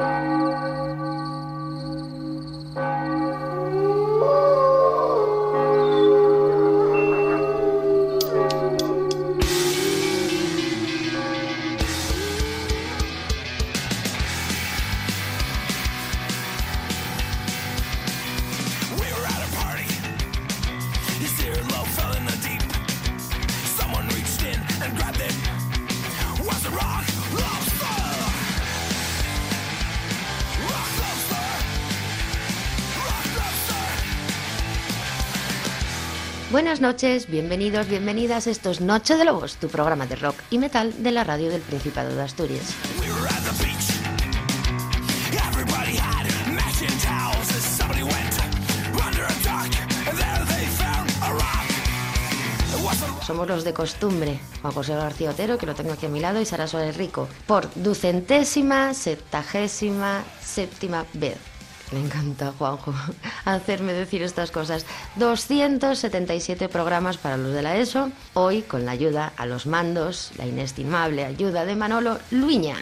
Buenas noches, bienvenidos, bienvenidas. Esto es Noche de Lobos, tu programa de rock y metal de la radio del Principado de Asturias. Somos los de costumbre, José García Otero, que lo tengo aquí a mi lado, y Sara Suárez Rico, por ducentésima, septagésima, séptima vez. Me encanta, Juanjo, hacerme decir estas cosas. 277 programas para los de la ESO, hoy con la ayuda a los mandos, la inestimable ayuda de Manolo Luña.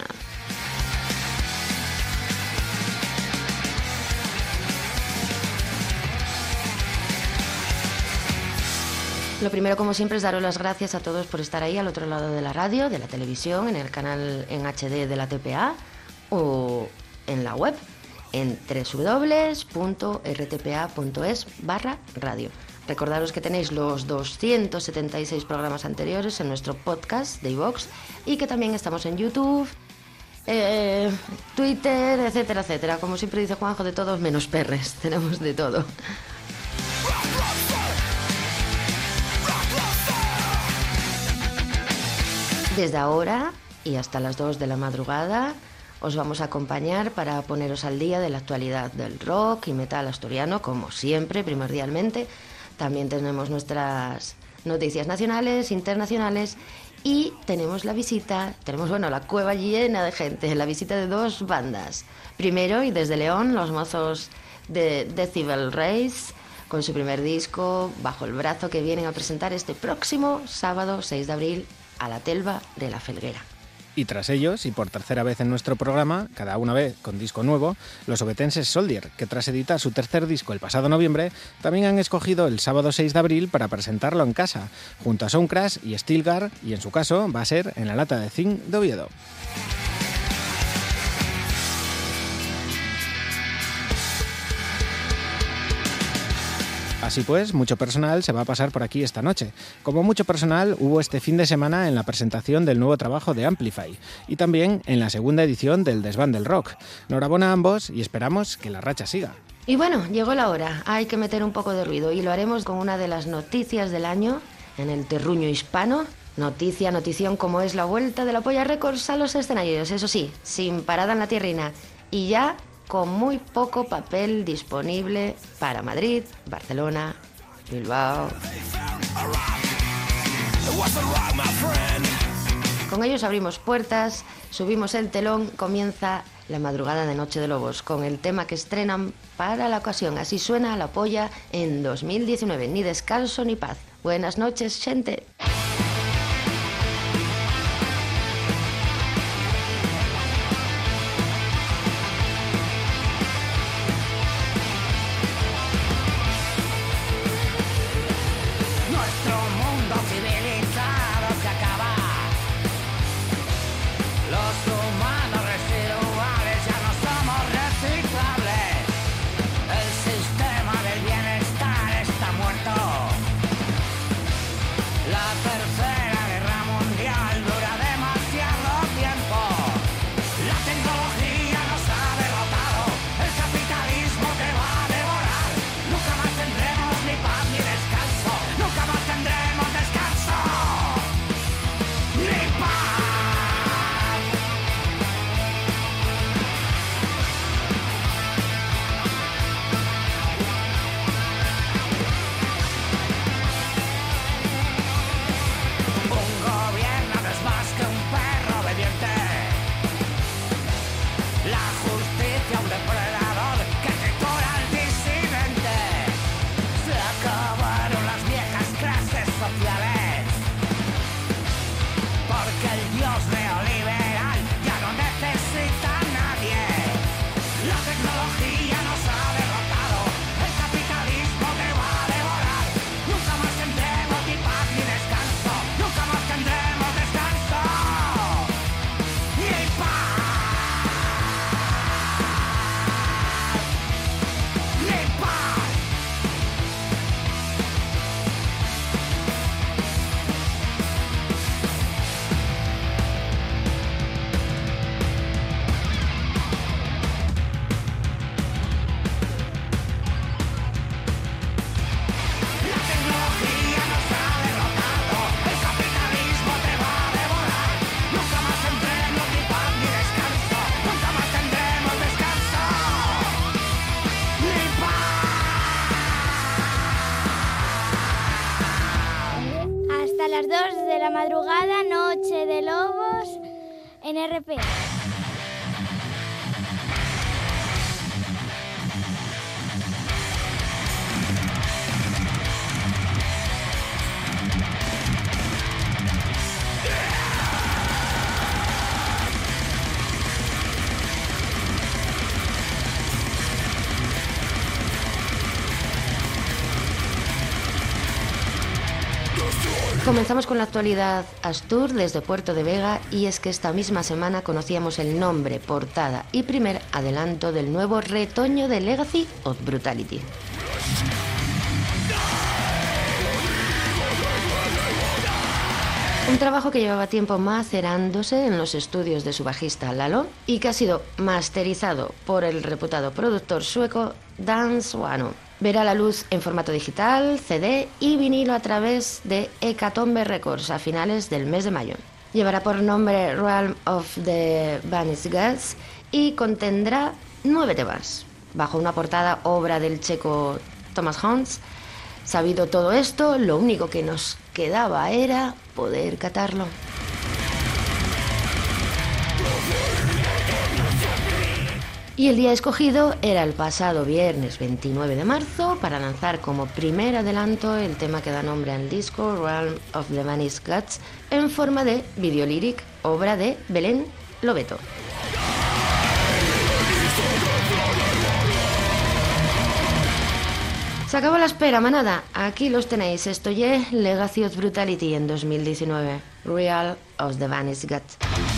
Lo primero, como siempre, es daros las gracias a todos por estar ahí al otro lado de la radio, de la televisión, en el canal en HD de la TPA o en la web en www.rtpa.es barra radio. Recordaros que tenéis los 276 programas anteriores en nuestro podcast de iVox y que también estamos en YouTube, eh, Twitter, etcétera, etcétera. Como siempre dice Juanjo, de todos menos perres, tenemos de todo. Desde ahora y hasta las 2 de la madrugada os vamos a acompañar para poneros al día de la actualidad del rock y metal asturiano, como siempre, primordialmente. También tenemos nuestras noticias nacionales, internacionales y tenemos la visita, tenemos bueno, la cueva llena de gente, la visita de dos bandas. Primero y desde León, los mozos de Decibel Race con su primer disco bajo el brazo que vienen a presentar este próximo sábado 6 de abril a la Telva de la Felguera. Y tras ellos, y por tercera vez en nuestro programa, cada una vez con disco nuevo, los obetenses Soldier, que tras editar su tercer disco el pasado noviembre, también han escogido el sábado 6 de abril para presentarlo en casa, junto a Soundcrash y Stilgar, y en su caso va a ser en la lata de zinc de Oviedo. Así pues, mucho personal se va a pasar por aquí esta noche. Como mucho personal hubo este fin de semana en la presentación del nuevo trabajo de Amplify y también en la segunda edición del Desván del Rock. Enhorabuena a ambos y esperamos que la racha siga. Y bueno, llegó la hora. Hay que meter un poco de ruido y lo haremos con una de las noticias del año en el terruño hispano. Noticia, notición como es la vuelta de la Polla Records a los escenarios, eso sí, sin parada en la tierrina. Y ya con muy poco papel disponible para Madrid, Barcelona, Bilbao. Con ellos abrimos puertas, subimos el telón, comienza la madrugada de Noche de Lobos con el tema que estrenan para la ocasión. Así suena la polla en 2019. Ni descanso ni paz. Buenas noches, gente. Comenzamos con la actualidad Astur desde Puerto de Vega y es que esta misma semana conocíamos el nombre, portada y primer adelanto del nuevo retoño de Legacy of Brutality. Un trabajo que llevaba tiempo macerándose en los estudios de su bajista Lalo y que ha sido masterizado por el reputado productor sueco Dan Swano. Verá la luz en formato digital, CD y vinilo a través de Hecatombe Records a finales del mes de mayo. Llevará por nombre Realm of the Vanished Gods y contendrá nueve temas, bajo una portada obra del checo Thomas Hans. Sabido todo esto, lo único que nos quedaba era poder catarlo. Y el día escogido era el pasado viernes 29 de marzo para lanzar como primer adelanto el tema que da nombre al disco Realm of the Vanished Gods en forma de videolíric, obra de Belén Lobeto. Se acabó la espera, manada. Aquí los tenéis. Esto es Legacy of Brutality en 2019. Real of the Vanished Gods.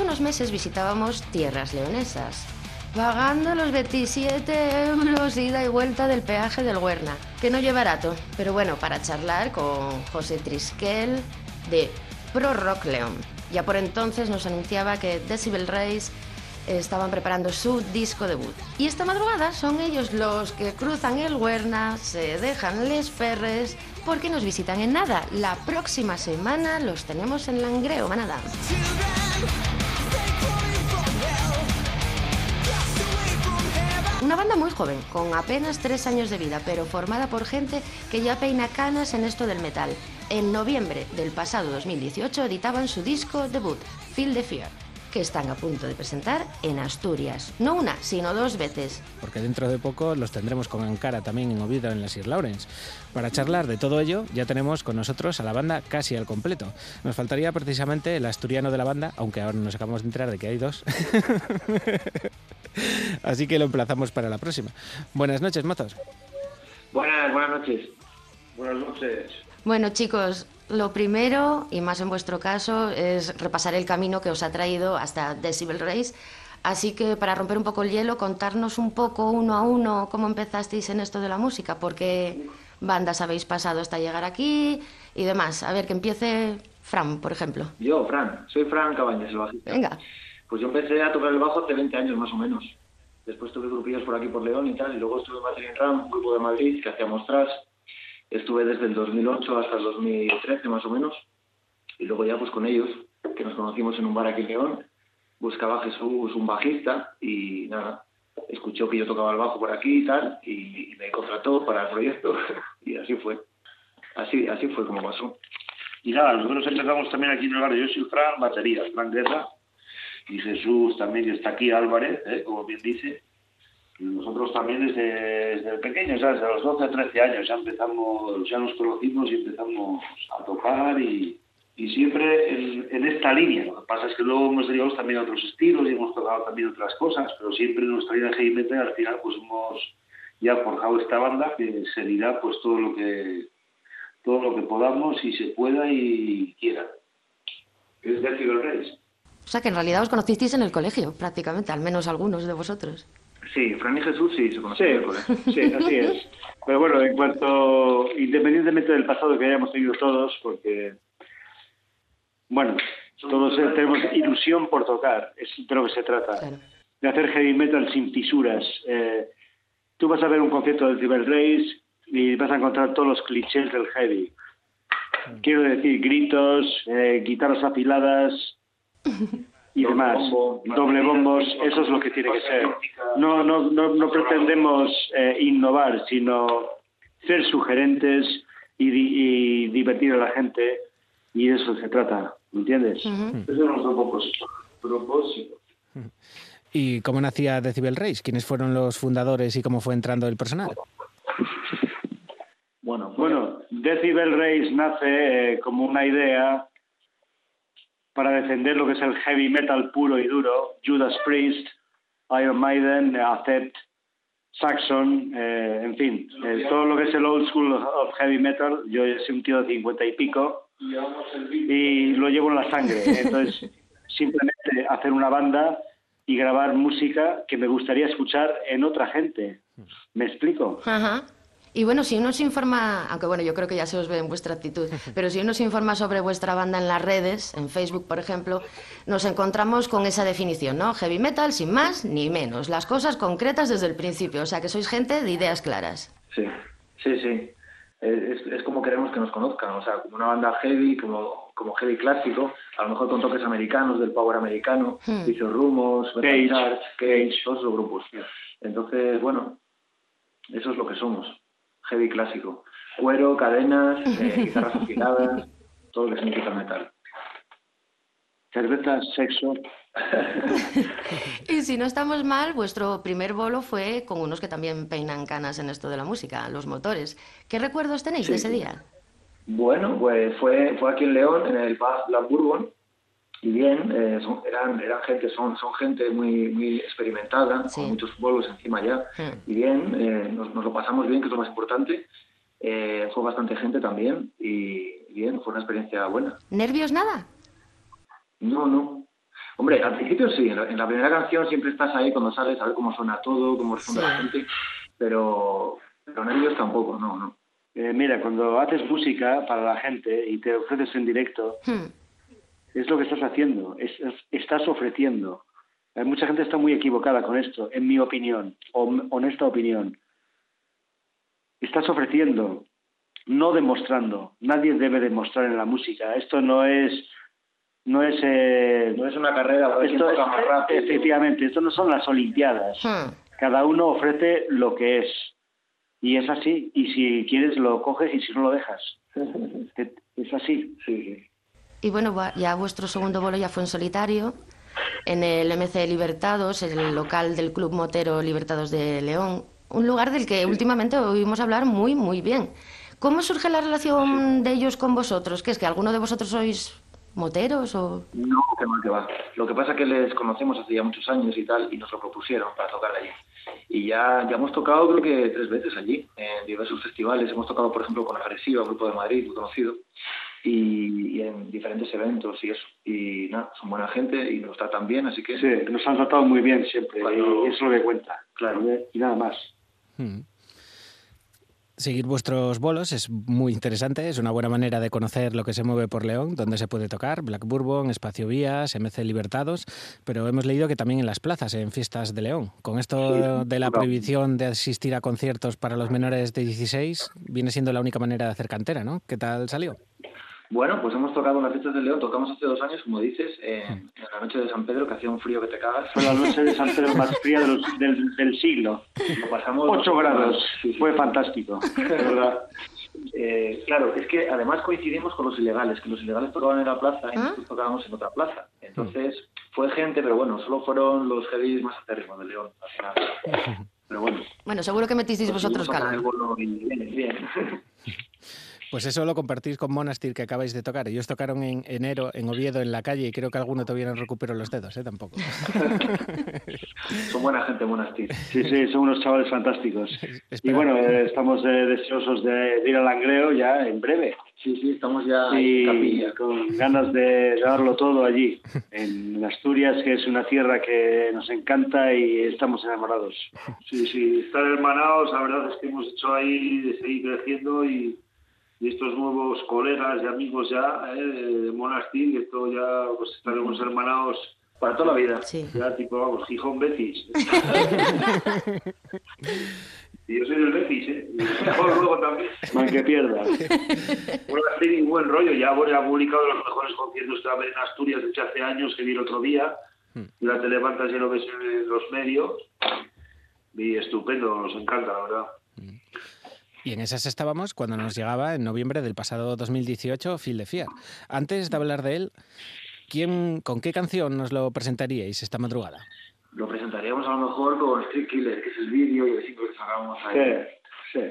Hace unos meses visitábamos tierras leonesas, pagando los 27 euros ida y vuelta del peaje del Huerna, que no lleva barato, pero bueno, para charlar con José Trisquel de Pro Rock León. Ya por entonces nos anunciaba que Decibel Race estaban preparando su disco debut. Y esta madrugada son ellos los que cruzan el Huerna, se dejan les perres, porque nos visitan en nada. La próxima semana los tenemos en Langreo, Manada. Una banda muy joven, con apenas tres años de vida, pero formada por gente que ya peina canas en esto del metal. En noviembre del pasado 2018 editaban su disco debut, Feel the Fear, que están a punto de presentar en Asturias. No una, sino dos veces. porque dentro de poco los tendremos con Ankara también en Oviedo en la Sir Lawrence. Para charlar de todo ello, ya tenemos con nosotros a la banda casi al completo. Nos faltaría precisamente el asturiano de la banda, aunque ahora nos acabamos de enterar de que hay dos. Así que lo emplazamos para la próxima. Buenas noches, mozos. Buenas, buenas noches. Buenas noches. Bueno, chicos, lo primero, y más en vuestro caso, es repasar el camino que os ha traído hasta Decibel Race. Así que para romper un poco el hielo, contarnos un poco uno a uno cómo empezasteis en esto de la música, por qué bandas habéis pasado hasta llegar aquí y demás. A ver, que empiece Fran, por ejemplo. Yo, Fran, soy Fran Cabañas, el bajista. Venga. Pues yo empecé a tocar el bajo hace 20 años más o menos. Después tuve grupillos por aquí por León y tal, y luego estuve en Battering Ram, un grupo de Madrid que hacíamos tras. Estuve desde el 2008 hasta el 2013 más o menos. Y luego ya pues con ellos, que nos conocimos en un bar aquí en León, buscaba Jesús un bajista y nada, escuchó que yo tocaba el bajo por aquí y tal, y, y me contrató para el proyecto. y así fue. Así, así fue como pasó. Y nada, nosotros empezamos también aquí en el barrio. Yo soy Fran, batería, Fran Guerra. Y Jesús también, que está aquí, Álvarez, ¿eh? como bien dice. Nosotros también desde, desde pequeños, ¿sabes? desde los 12 o 13 años ya empezamos, ya nos conocimos y empezamos a tocar y, y siempre en, en esta línea. Lo que pasa es que luego hemos derivado también a otros estilos y hemos tocado también otras cosas, pero siempre en nuestra línea heavy metal al final pues hemos ya forjado esta banda que seguirá pues todo lo que todo lo que podamos y se pueda y quiera. Es Decibel Race. O sea, que en realidad os conocisteis en el colegio, prácticamente, al menos algunos de vosotros. Sí, Fran y Jesús sí se Sí, conocen colegio. sí, así es. Pero bueno, en cuanto, independientemente del pasado que hayamos tenido todos, porque, bueno, todos tenemos ilusión por tocar, es de lo que se trata, Claro. de hacer heavy metal sin fisuras. Eh, tú vas a ver un concierto de Cyber Race y vas a encontrar todos los clichés del heavy. Quiero decir, gritos, eh, guitarras afiladas y Doble demás, bombo, doble bombos, eso es lo que tiene que ser. No, no, no, no pretendemos eh, innovar, sino ser sugerentes y, di- y divertir a la gente y de eso se trata, ¿me entiendes? Ujú. Ese es nuestro propósito. propósito. ¿Y cómo nacía Decibel Race? ¿Quiénes fueron los fundadores y cómo fue entrando el personal? Bueno, Bueno, Decibel Race nace eh, como una idea para defender lo que es el heavy metal puro y duro, Judas Priest, Iron Maiden, Accept, Saxon, eh, en fin, eh, todo lo que es el old school of heavy metal, yo soy un tío de cincuenta y pico y lo llevo en la sangre, entonces simplemente hacer una banda y grabar música que me gustaría escuchar en otra gente, ¿me explico? Ajá. Y bueno, si uno se informa, aunque bueno, yo creo que ya se os ve en vuestra actitud, pero si uno se informa sobre vuestra banda en las redes, en Facebook, por ejemplo, nos encontramos con esa definición, ¿no? Heavy metal sin más ni menos, las cosas concretas desde el principio, o sea que sois gente de ideas claras. Sí, Sí, sí. Es, es como queremos que nos conozcan, o sea, como una banda heavy, como, como heavy clásico, a lo mejor con toques americanos, del power americano, Hmm. Vicious Rumors, Cage. Cage, todos esos grupos. Entonces, bueno, eso es lo que somos, heavy clásico. Cuero, cadenas, eh, guitarras afiladas, todo lo que significa metal. Cerveza, sexo. Y si no estamos mal, vuestro primer bolo fue con unos que también peinan canas en esto de la música, los motores. ¿Qué recuerdos tenéis de ese día? Bueno, pues fue, fue aquí en León, en el Paz Black Bourbon, y bien, eh, son- eran, eran gente, son, son gente muy, muy experimentada, Sí. con muchos bolos encima ya, Hmm. y bien, eh, nos, nos lo pasamos bien, que es lo más importante, Eh, fue bastante gente también, y bien, fue una experiencia buena. ¿Nervios nada? No, no. Hombre, al principio sí, en la, en la primera canción siempre estás ahí cuando sales a ver cómo suena todo, cómo responde Sí. la gente, pero, pero nervios tampoco, no, no. Eh, mira, cuando haces música para la gente y te ofreces en directo, Hmm. Es lo que estás haciendo, es- es- estás ofreciendo. Eh, mucha gente está muy equivocada con esto, en mi opinión, o honesta opinión. Estás ofreciendo, no demostrando. Nadie debe demostrar en la música. Esto no es, no es, eh, No es una carrera, esto toca es- más rápido. efectivamente, esto no son las Olimpiadas. Hmm. Cada uno ofrece lo que es. Y es así. Y si quieres lo coges y si no lo dejas. Es- Es así. Sí, sí. Y bueno, ya vuestro segundo bolo ya fue en solitario, en el MC Libertados, el local del Club Motero Libertados de León, un lugar del que últimamente oímos hablar muy, muy bien. ¿Cómo surge la relación de ellos con vosotros? ¿Qué es que alguno de vosotros sois moteros o...? No, que va, que va. Lo que pasa es que les conocemos hace ya muchos años y tal, y nos lo propusieron para tocar allí. Y ya, ya hemos tocado creo que tres veces allí, en diversos festivales. Hemos tocado, por ejemplo, con Agresiva, grupo de Madrid, muy conocido, y, y en diferentes eventos y eso. Y nada, son buena gente y nos tratan bien, así que... Sí, nos han tratado muy bien siempre. Cuando- Y eso es lo que cuenta. Claro. Y nada más. Hmm. Seguir vuestros bolos es muy interesante, es una buena manera de conocer lo que se mueve por León, donde se puede tocar, Black Bourbon, Espacio Vías, MC Libertados, pero hemos leído que también en las plazas, en fiestas de León. Con esto de la prohibición de asistir a conciertos para los menores de 16, viene siendo la única manera de hacer cantera, ¿no? ¿Qué tal salió? Bueno, pues hemos tocado en las fiestas de León, tocamos hace dos años, como dices, en, en la noche de San Pedro, que hacía un frío que te cagas. Fue la noche de San Pedro más fría de los- del, del siglo. Lo pasamos... 8 grados. Sí, sí. Fue fantástico. De verdad. Eh, claro, es que además coincidimos con los ilegales, que los ilegales tocaban en la plaza y ¿Ah? nosotros tocábamos en otra plaza. Entonces fue gente, pero bueno, solo fueron los heavies más acérrimos de León, al final. Pero bueno. Bueno, seguro que metisteis vosotros calor. bien, bien. Pues eso lo compartís con Monastir que acabáis de tocar. Ellos tocaron en enero en Oviedo en la calle y creo que alguno todavía no recuperó los dedos, ¿eh? Tampoco. Son buena gente, Monastir. Sí, sí, son unos chavales fantásticos. Y bueno, eh, estamos eh, deseosos de, de ir al Langreo ya en breve. Sí, sí, estamos ya y en capilla. con ganas de darlo todo allí, en Asturias, que es una tierra que nos encanta y estamos enamorados. Sí, sí, estar hermanados, la verdad es que hemos hecho ahí de seguir creciendo y, y estos nuevos colegas y amigos ya eh, de Monastir, esto ya pues estaremos hermanados Para toda la vida. Sí. ya tipo, vamos, Gijón Betis. y yo soy del Betis, ¿eh? Y mejor luego también. Hay que pierda. Sido un buen rollo. Ya bueno, ha publicado los mejores conciertos que va a haber en Asturias de hecho hace años que vi el otro día. Y la te levantas y lo ves en los medios. Y estupendo, nos encanta, la verdad. Y en esas estábamos cuando nos llegaba en noviembre del pasado 2018 Phil de Fiar. Antes de hablar de él, ¿quién, ¿con qué canción nos lo presentaríais esta madrugada? Lo presentaríamos a lo mejor con Street Killer, que es el vídeo y el single que sacamos ahí. Sí, sí.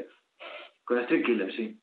Con Street Killer, sí.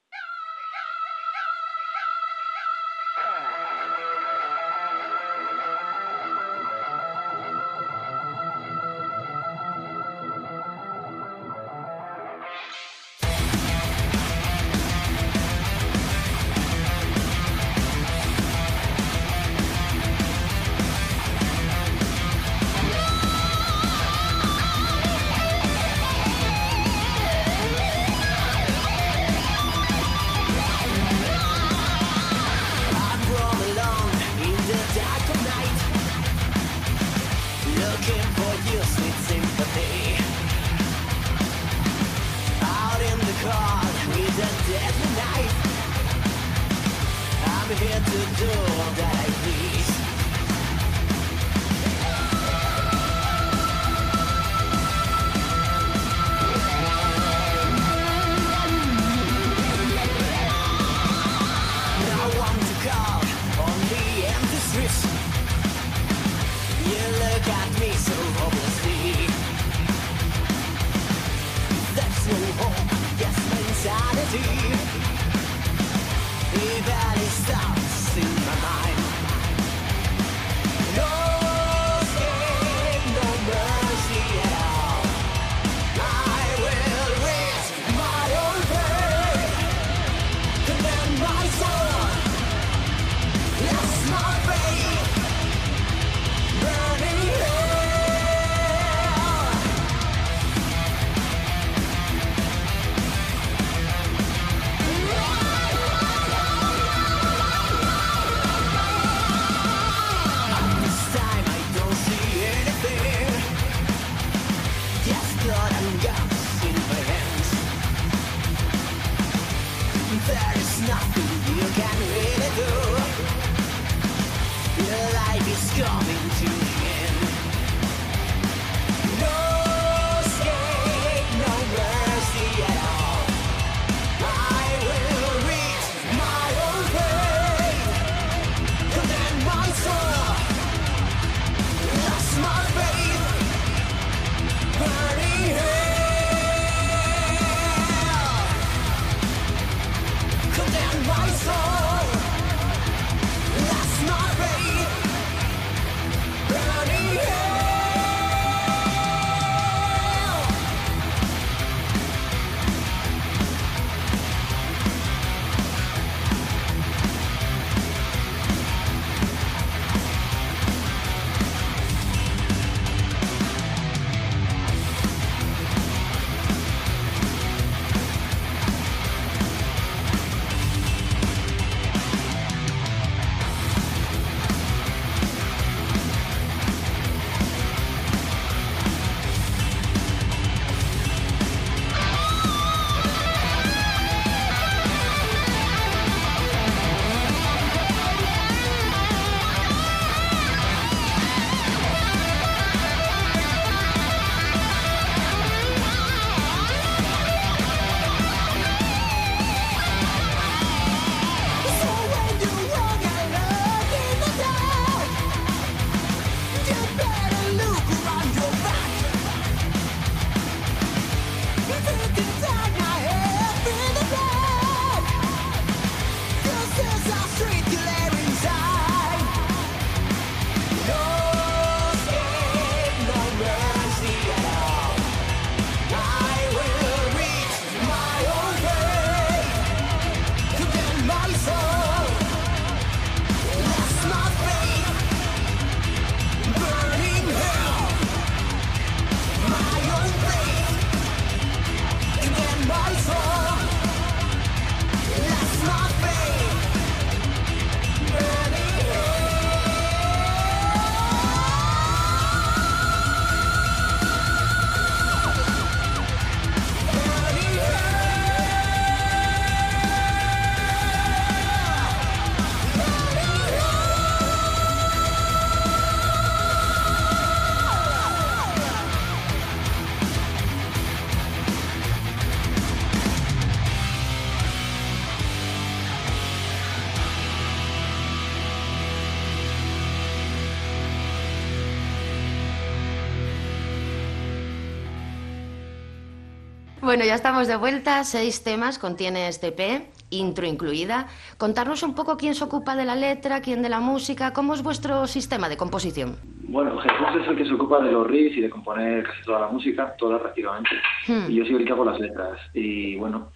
Bueno, ya estamos de vuelta. Seis temas contiene este EP, intro incluida. Contarnos un poco quién se ocupa de la letra, quién de la música, cómo es vuestro sistema de composición. Bueno, Jesús es el que se ocupa de los riffs y de componer casi toda la música, toda prácticamente. Hmm. Y yo soy el que hago las letras. Y bueno,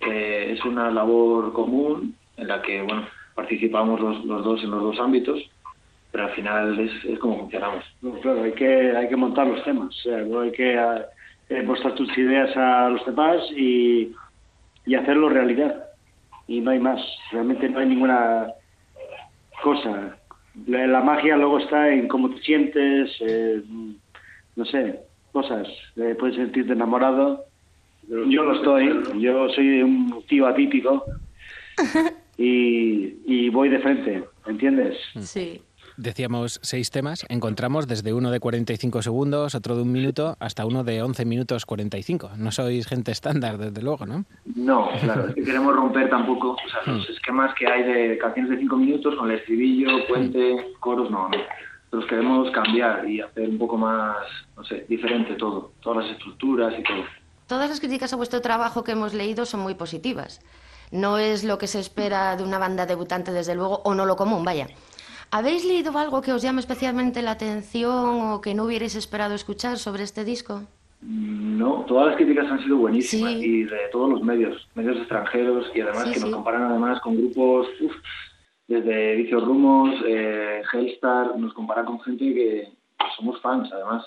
eh, es una labor común en la que, bueno, participamos los, los dos en los dos ámbitos, pero al final es, es como funcionamos. No, claro, hay que, hay que montar los temas. O sea, luego hay que eh, mostrar tus ideas a los demás y, y hacerlo realidad. Y no hay más. Realmente no hay ninguna cosa. La, la magia luego está en cómo te sientes, eh, no sé, cosas. Eh, puedes sentirte enamorado. Yo lo estoy. Yo soy un tío atípico. y, y voy de frente, ¿entiendes? Sí. Decíamos seis temas, encontramos desde uno de 45 segundos, otro de un minuto, hasta uno de 11 minutos 45. No sois gente estándar, desde luego, ¿no? No, claro, es que queremos romper tampoco o sea, los esquemas que hay de canciones de cinco minutos con el estribillo, puente, coros, no, no. Nosotros queremos cambiar y hacer un poco más, no sé, diferente todo, todas las estructuras y todo. Todas las críticas a vuestro trabajo que hemos leído son muy positivas. No es lo que se espera de una banda debutante, desde luego, o no lo común, vaya. ¿Habéis leído algo que os llame especialmente la atención o que no hubierais esperado escuchar sobre este disco? No, todas las críticas han sido buenísimas Sí. y de todos los medios, medios extranjeros y además Sí, que nos comparan además con grupos uf, desde Vicios Rumos, eh, Hellstar, nos comparan con gente que, que somos fans además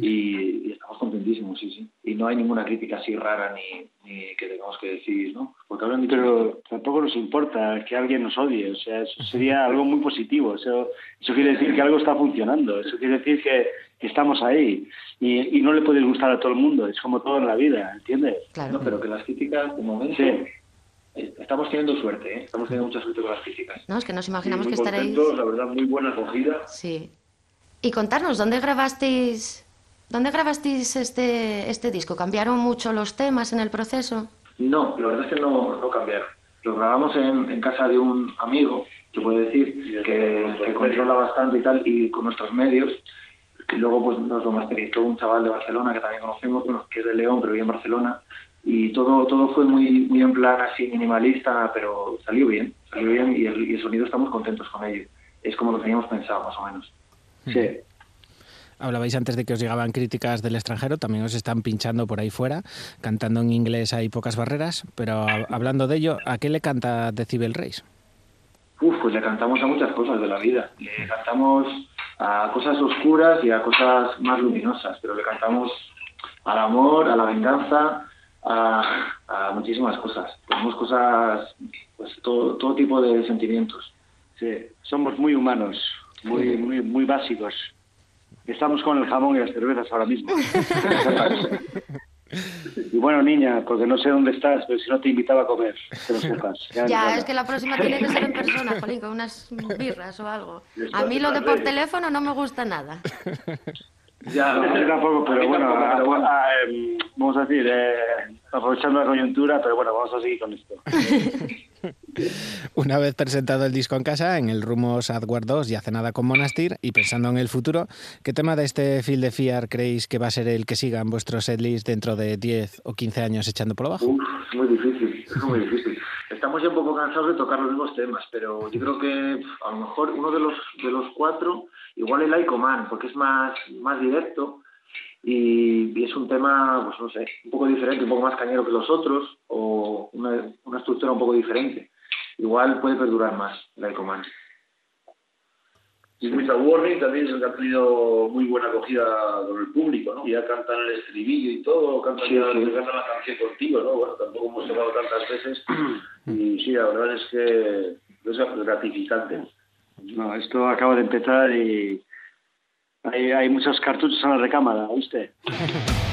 y, y estamos contentísimos, sí, sí. Y no hay ninguna crítica así rara ni, ni que tengamos que decir, ¿no? Porque hablan dicho Pero tampoco nos importa que alguien nos odie, o sea, eso sería algo muy positivo. Eso, eso quiere decir que algo está funcionando, eso quiere decir que, que estamos ahí. Y, y no le puedes gustar a todo el mundo, es como todo en la vida, ¿entiendes? Claro. No, pero que las críticas, de momento, Sí. eh, estamos teniendo suerte, ¿eh? Estamos teniendo mucha suerte con las críticas. No, es que nos imaginamos muy que estaréis... contentos, la verdad, muy buena acogida. Sí. Y contarnos, ¿dónde grabasteis, dónde grabasteis este, este disco? ¿Cambiaron mucho los temas en el proceso? No, la verdad es que no, no cambiaron. Lo grabamos en, en casa de un amigo, se puede decir, que, que controla bastante y tal, y con nuestros medios. Y luego pues nos lo masterizó un chaval de Barcelona que también conocemos, bueno, que es de León, pero vive en Barcelona. Y todo todo fue muy muy en plan así minimalista, pero salió bien, salió bien y el, y el sonido estamos contentos con ello. Es como lo teníamos pensado, más o menos. Sí. Hablabais antes de que os llegaban críticas del extranjero, también os están pinchando por ahí fuera, cantando en inglés hay pocas barreras, pero hablando de ello, ¿a qué le canta Decibel Reis? Uf, pues le cantamos a muchas cosas de la vida. Le cantamos a cosas oscuras y a cosas más luminosas, pero le cantamos al amor, a la venganza, a, a muchísimas cosas. Tenemos cosas, pues todo, todo tipo de sentimientos. Sí, somos muy humanos, muy, muy, muy básicos. Estamos con el jamón y las cervezas ahora mismo. y bueno, niña, porque no sé dónde estás, pero si no te invitaba a comer, que lo sepas. Ya, es que la próxima tiene que ser en persona, Jolín, con unas birras o algo. A mí lo de por teléfono no me gusta nada. Ya, No, mí tampoco, pero bueno, tampoco, a- pero bueno. a- em, vamos a decir, eh, aprovechando la coyuntura, pero bueno, vamos a seguir con esto. Una vez presentado el disco en casa, en el Rumos Adward 2 y hace nada con Monastir, y pensando en el futuro, ¿qué tema de este Fil de Fiar creéis que va a ser el que siga en vuestro setlist dentro de 10 o 15 años echando por lo bajo? Uf, es muy difícil, es muy difícil. Estamos ya un poco cansados de tocar los mismos temas, pero yo creo que a lo mejor uno de los de los cuatro, igual el Icoman, porque es más, más directo y, y es un tema, pues no sé, un poco diferente, un poco más cañero que los otros, o una, una estructura un poco diferente. Igual puede perdurar más el Icoman. Y With a Warning también es el que ha tenido muy buena acogida con el público, ¿no? Ya cantan el estribillo y todo, cantan Sí, ya sí. cantan la canción contigo, ¿no? Bueno, tampoco hemos tocado tantas veces y sí, la verdad es que es gratificante. No, esto acaba de empezar y hay, hay muchos cartuchos en la recámara, ¿viste?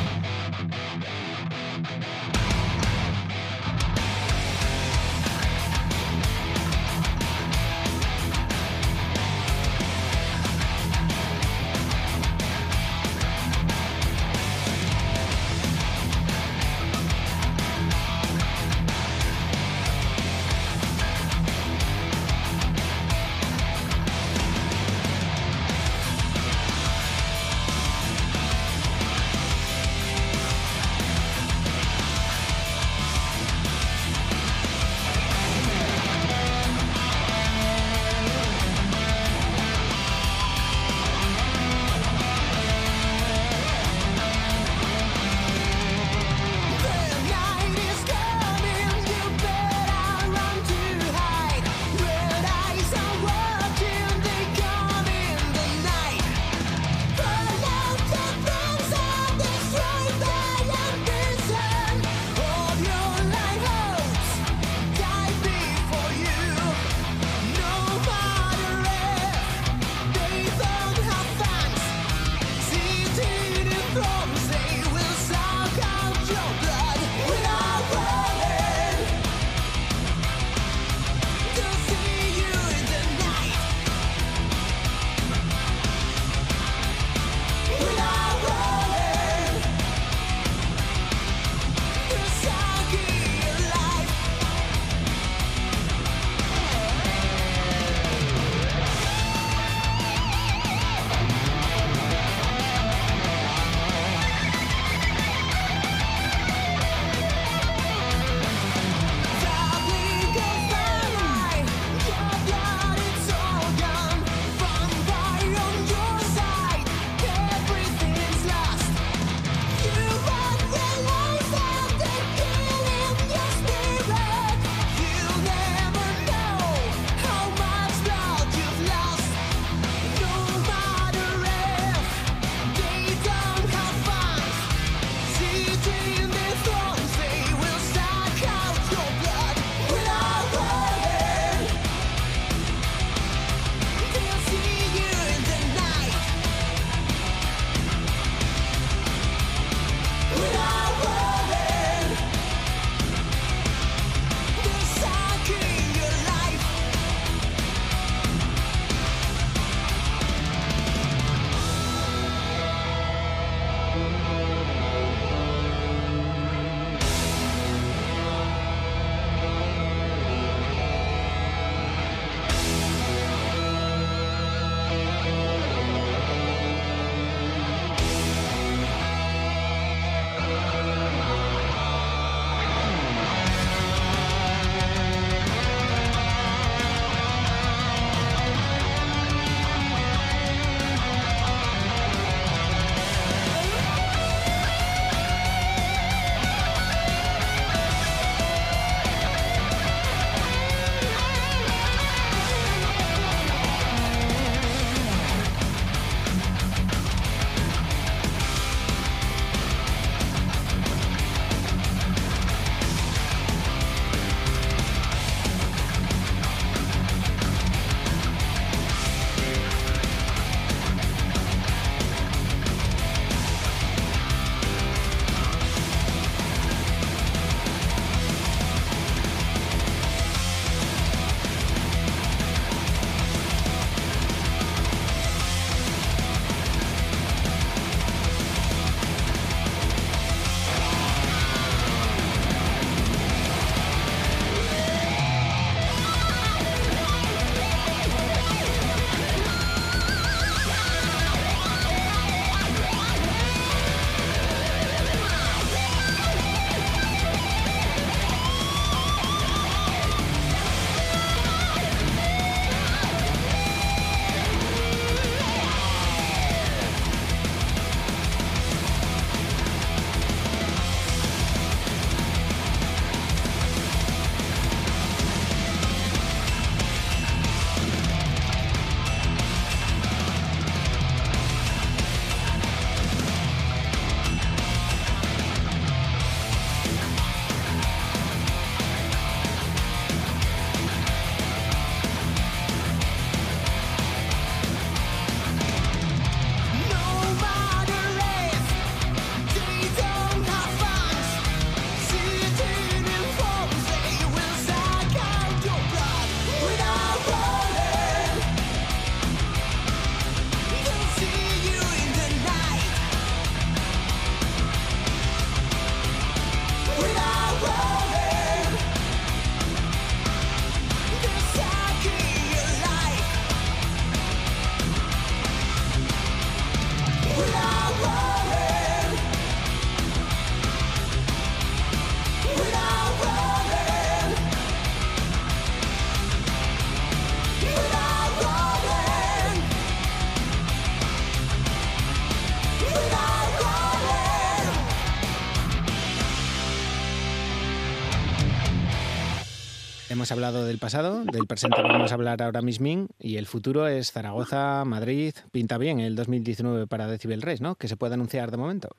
Hemos hablado del pasado, del presente vamos a hablar ahora mismo y el futuro es Zaragoza, Madrid. Pinta bien el 2019 para Decibel Race, ¿no? Que se puede anunciar de momento.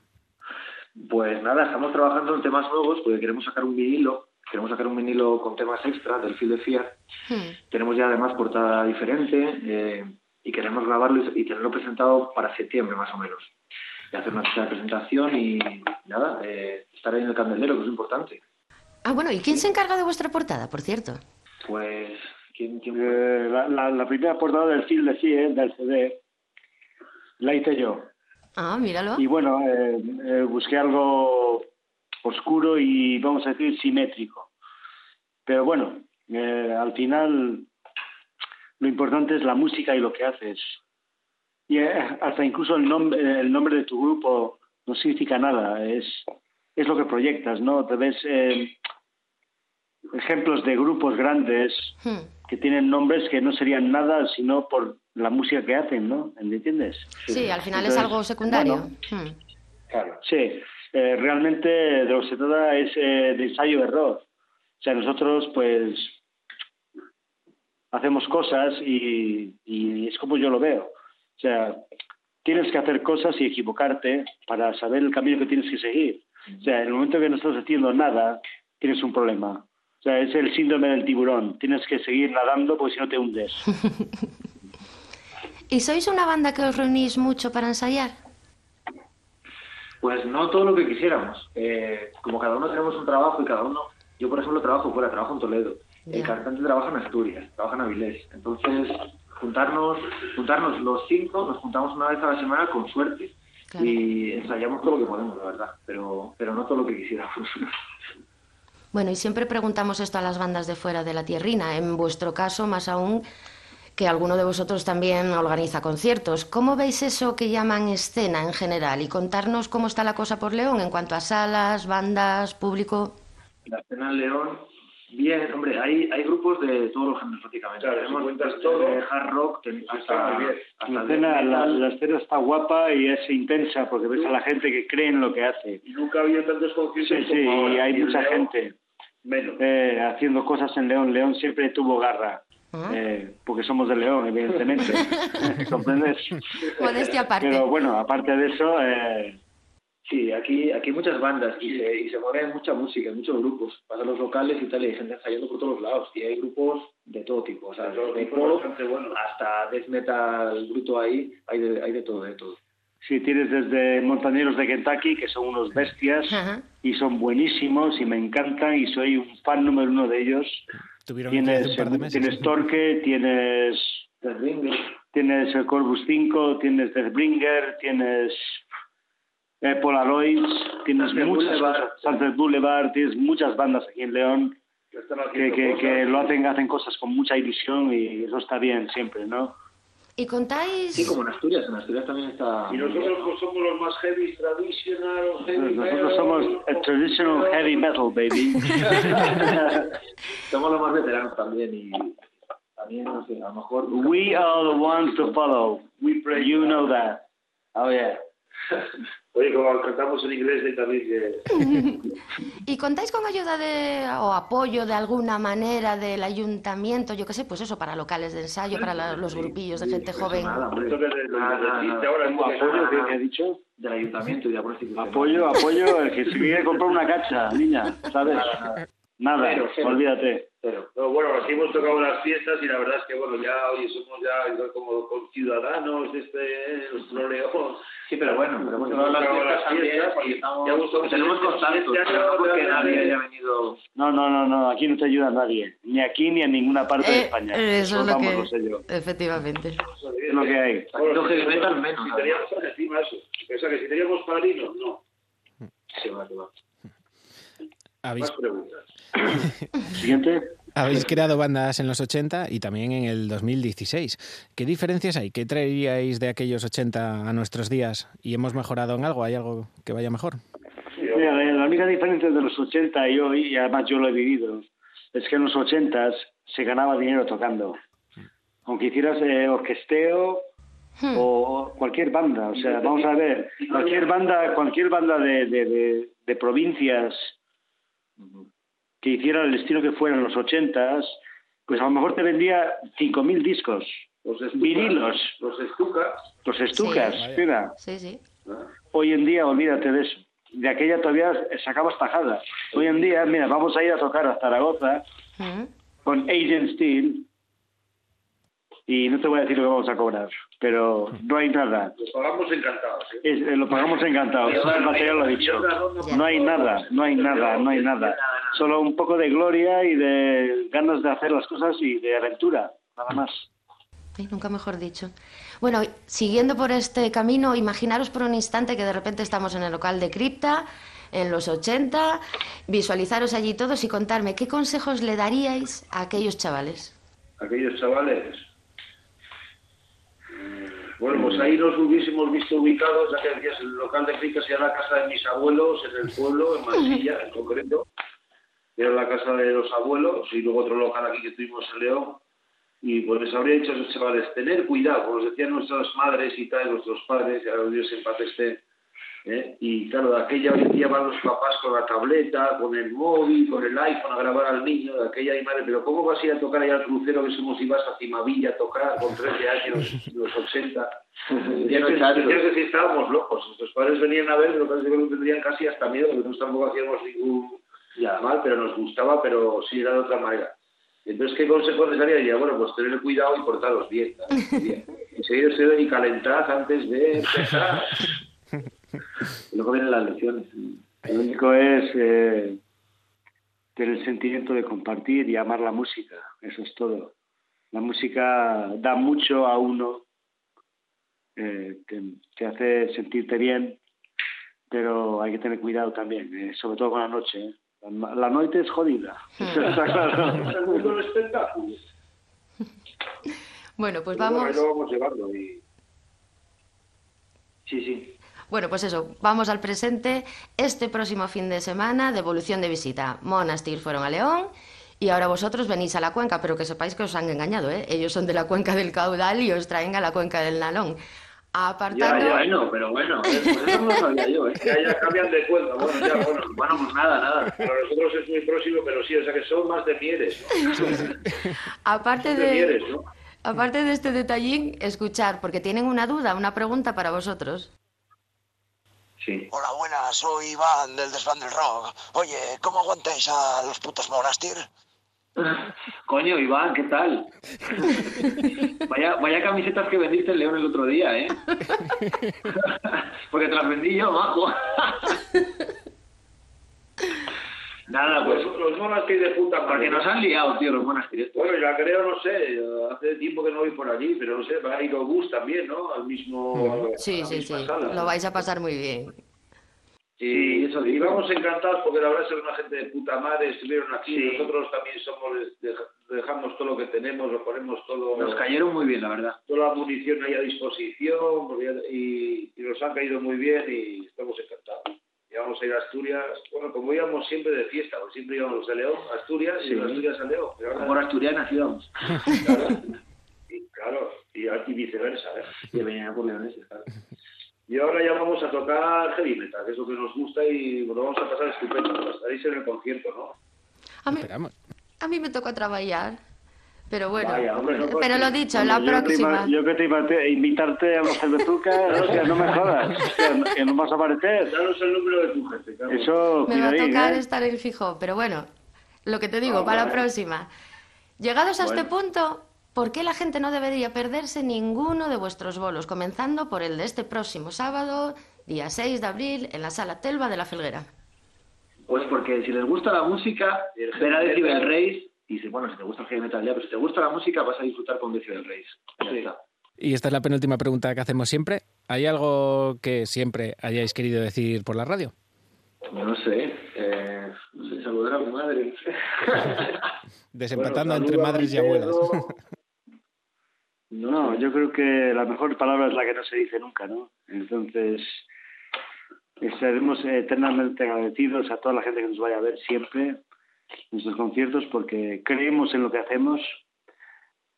Pues nada, estamos trabajando en temas nuevos porque queremos sacar un vinilo, queremos sacar un vinilo con temas extra del Fil de Fiat. Hmm. Tenemos ya además portada diferente eh, y queremos grabarlo y, y tenerlo presentado para septiembre más o menos. Y hacer una de presentación y nada, eh, estar ahí en el candelero, que es importante. Ah, bueno, ¿y quién se encarga de vuestra portada, por cierto? Pues, ¿quién, quién Eh, la, la- la primera portada del film de CIE, del CD, la hice yo. Ah, míralo. Y bueno, eh, eh, busqué algo oscuro y vamos a decir simétrico. Pero bueno, eh, al final lo importante es la música y lo que haces. Y eh, hasta incluso el nombre, el nombre de tu grupo no significa nada, es, es lo que proyectas, ¿no? Te ves eh, ejemplos de grupos grandes Hmm. que tienen nombres que no serían nada sino por la música que hacen, ¿no? ¿Entiendes? Sí, al final es algo secundario. bueno, Hmm. Claro. Sí, eh, realmente de lo que se trata es eh, de ensayo-error. O sea, nosotros pues hacemos cosas y, y es como yo lo veo. O sea, tienes que hacer cosas y equivocarte para saber el camino que tienes que seguir. O sea, en el momento que no estás haciendo nada, tienes un problema. O sea, es el síndrome del tiburón. Tienes que seguir nadando porque si no te hundes. ¿Y sois una banda que os reunís mucho para ensayar? Pues no todo lo que quisiéramos. Eh, como cada uno tenemos un trabajo y cada uno, yo por ejemplo trabajo fuera, trabajo en Toledo. El Ya. cantante trabaja en Asturias, trabaja en Avilés. Entonces, juntarnos, juntarnos los cinco, nos juntamos una vez a la semana con suerte. Claro. Y ensayamos todo lo que podemos, la verdad. Pero, pero no todo lo que quisiéramos. Bueno, y siempre preguntamos esto a las bandas de fuera de la tierrina. En vuestro caso, más aún, que alguno de vosotros también organiza conciertos. ¿Cómo veis eso que llaman escena en general? Y contarnos cómo está la cosa por León en cuanto a salas, bandas, público. La escena en León, bien, hombre, hay, hay grupos de todos los géneros prácticamente. Claro, si Tenemos cuentas desde todo, hard rock ten- hasta, bien. hasta La escena, la, escena está guapa y es intensa porque ves a la gente que cree en lo que hace. Y nunca había tantos conciertos Sí, como sí, ahora. y hay mucha León, gente Menos. eh, haciendo cosas en León. León siempre tuvo garra, Ah. eh, porque somos de León, evidentemente. ¿Comprendes? Modestia aparte. Pero bueno, aparte de eso, eh, Sí, aquí, aquí hay muchas bandas y se, y se mueve mucha música, muchos grupos. Vas a los locales y tal, y hay gente ensayando por todos lados. Y hay grupos de todo tipo, o sea, De de bueno. hasta death metal bruto ahí, hay de, hay de todo, de todo. Si tienes desde Montañeros de Kentucky, que son unos bestias Ajá. y son buenísimos y me encantan y soy un fan número uno de ellos. Tuvieron Tienes, un par de meses. tienes Torque, tienes Bringer, tienes el Corbus 5, tienes Deathbringer, tienes eh, Polaroids, tienes Sunset muchas Boulevard. Sunset Boulevard, tienes muchas bandas aquí en León Que que, que lo hacen, hacen cosas con mucha ilusión y eso está bien siempre, ¿no? ¿Y contáis? sí, como en Asturias, en Asturias también está... Y nosotros pues, somos los más heavy, traditional, heavy Nosotros metal, somos el traditional heavy metal, baby. Somos los más veteranos también y también, no sé, a lo mejor... We are the ones to follow. We play. You know that. Oh yeah. Oye, como cantamos en inglés y también que... ¿Y contáis con ayuda de, o apoyo de alguna manera del ayuntamiento, yo qué sé, pues eso, para locales de ensayo, para la- los grupillos de gente joven? Nada, hombre. Esto que de- lo que ahora, que- ¿Apoyo? ¿Qué, qué he dicho? Del ayuntamiento y de institución. Apoyo, apoyo, el que se quiere comprar una cacha, niña, ¿sabes? Nada, nada. Olvídate. Cero. No, bueno, aquí hemos tocado las fiestas y la verdad es que, bueno, ya, oye, somos ya como con ciudadanos de este, nuestro León. Sí, pero bueno, pero hemos tocado las fiestas también y estamos, Ya tocado tenemos contactos, pero porque nadie haya venido... No, no, no, no, aquí no te ayuda nadie, ni aquí ni en ninguna parte de Eh, España. eso es lo vamos, que... lo sé yo. Efectivamente. Es lo que hay. Haciendo heavy metal menos, Si teníamos encima eso. O sea, que si teníamos padrinos, no. Sí, va, sí, va. Habéis, Más preguntas. Siguiente. Habéis creado bandas en los 80 y también en el 2016. ¿Qué diferencias hay? ¿Qué traeríais de aquellos 80 a nuestros días? ¿Y hemos mejorado en algo? ¿Hay algo que vaya mejor? Mira, la la única diferencia de los 80 y hoy, y además yo lo he vivido, es que en los 80 se ganaba dinero tocando. Aunque hicieras eh, orquesteo Hmm. o cualquier banda, o sea, vamos a ver, cualquier banda, cualquier banda de, de, de- de provincias que hiciera el estilo que fuera en los ochentas, pues a lo mejor te vendía 5.000 discos, Los estucas, vinilos, Los estucas. los estucas, Sí. mira. Sí, sí. Hoy en día, olvídate de eso. De aquella todavía sacabas tajadas. Hoy en día, mira, vamos a ir a tocar a Zaragoza con Agent Steel y no te voy a decir lo que vamos a cobrar, pero no hay nada. Los pagamos encantados. ¿eh? Es- eh, lo pagamos encantados. El material lo ha dicho. No hay nada, no hay nada, no hay nada. Solo un poco de gloria y de ganas de hacer las cosas y de aventura, nada más. Ay, nunca mejor dicho. Bueno, siguiendo por este camino, imaginaros por un instante que de repente estamos en el local de Cripta, en los 80, visualizaros allí todos y contarme qué consejos le daríais a aquellos chavales. Aquellos chavales. Bueno, pues ahí nos hubiésemos visto ubicados, ya que decías, el local de Fricas era la casa de mis abuelos en el pueblo, en Mansilla, en concreto. Era la casa de los abuelos y luego otro local aquí que tuvimos en León. Y pues les habría dicho a esos chavales, tener cuidado, como decían nuestras madres y tal, nuestros padres, y ahora Dios en paz esté. ¿Eh? Y claro, de aquella hoy en día van los papás con la tableta, con el móvil, con el iPhone a grabar al niño, de aquella hay madre, pero ¿cómo vas a ir a tocar allá al crucero que somos ibas a Cimavilla a tocar con 13 años, los 80? Decían que, decían que sí estábamos locos, nuestros padres venían a ver, que pasa es que tendrían casi hasta miedo, porque nosotros tampoco hacíamos ningún mal, pero nos gustaba, pero sí era de otra manera. Entonces, ¿qué consejos les daría? Diría, bueno, pues tener cuidado y portaros bien. bien. Y seguir y calentad antes de empezar. Y luego vienen las lecciones. Lo único es eh, tener el sentimiento de compartir y amar la música, eso es todo. La música da mucho a uno, eh, te, te hace sentirte bien, pero hay que tener cuidado también, eh, sobre todo con la noche. eh. La, la noche es jodida, está claro. Bueno, pues Pero bueno, ahí vamos. lo vamos llevando. Y... Sí, sí. Bueno, pues eso, vamos al presente. Este próximo fin de semana, devolución de visita. Monastir fueron a León y ahora vosotros venís a la cuenca, pero que sepáis que os han engañado, ¿eh? Ellos son de la cuenca del caudal y os traen a la cuenca del Nalón. Ya, Apartando... ya, bueno, pero bueno, eh, pues eso no lo sabía yo, ¿eh? Ya, ya cambian de cuenta, bueno, ya, bueno, bueno, pues nada, nada. Para nosotros es muy próximo, pero sí, o sea que son más de Mieres, ¿no? Aparte De de... Mieres, ¿no? Aparte de este detallín, escuchar, porque tienen una duda, una pregunta para vosotros. Sí. Hola, buenas, soy Iván del Desván del Rock. Oye, ¿cómo aguantáis a los putos Monastir? Coño, Iván, ¿qué tal? Vaya, vaya camisetas que vendiste en León el otro día, ¿eh? Porque te las vendí yo, majo. Nada, pues Los, los monastir de puta madre. porque nos han liado, tío, los monasterios. Bueno, ya creo, no sé, hace tiempo que no voy por allí, pero no sé, va a ir Bus también, ¿no? Al mismo. a Sí, la sí, sí, sala. lo vais a pasar muy bien. Y eso, y vamos encantados porque la verdad es una gente de puta madre, estuvieron aquí, Sí. nosotros también somos, dej- dejamos todo lo que tenemos, lo ponemos todo, Nos cayeron muy bien, la verdad. toda la munición ahí a disposición y nos han caído muy bien y estamos encantados. Y vamos a ir a Asturias, bueno, como íbamos siempre de fiesta, porque siempre íbamos de León a Asturias y de Asturias a León. pero ahora- Como asturiana íbamos. Claro, y, claro, y, y viceversa. ¿eh? Y venían por leoneses, claro. Y ahora ya vamos a tocar heavy metal, que es lo que nos gusta y lo vamos a pasar estupendo. Estaréis en el concierto, ¿no? A mí, Esperamos. a mí me tocó trabajar, pero bueno, Vaya, hombre, no, pero lo dicho, la Hombre, yo que te iba- próxima. Yo que te iba a invitarte a los cervezucas, o sea, no me jodas, o sea, que no vas a aparecer. Danos el número de tu jefe. Eso, Me va a tocar ¿eh? estar en fijo, pero bueno, lo que te digo, Ah, para la próxima. Llegados a este punto, ¿por qué la gente no debería perderse ninguno de vuestros bolos? Comenzando por el de este próximo sábado, día 6 de abril, en la sala Telva de la Felguera. Pues porque si les gusta la música, El ver a heavy Decibel metal. Y si, bueno, si te gusta el heavy metal ya, pero si te gusta la música vas a disfrutar con Decibel Race. Ya Sí. está. Y esta es la penúltima pregunta que hacemos siempre. ¿Hay algo que siempre hayáis querido decir por la radio? No sé, eh, no sé, saludar a mi madre. Desempatando Bueno, entre madres y abuelas. No, yo creo que la mejor palabra es la que no se dice nunca, ¿no? Entonces, estaremos eternamente agradecidos a toda la gente que nos vaya a ver siempre nuestros conciertos porque creemos en lo que hacemos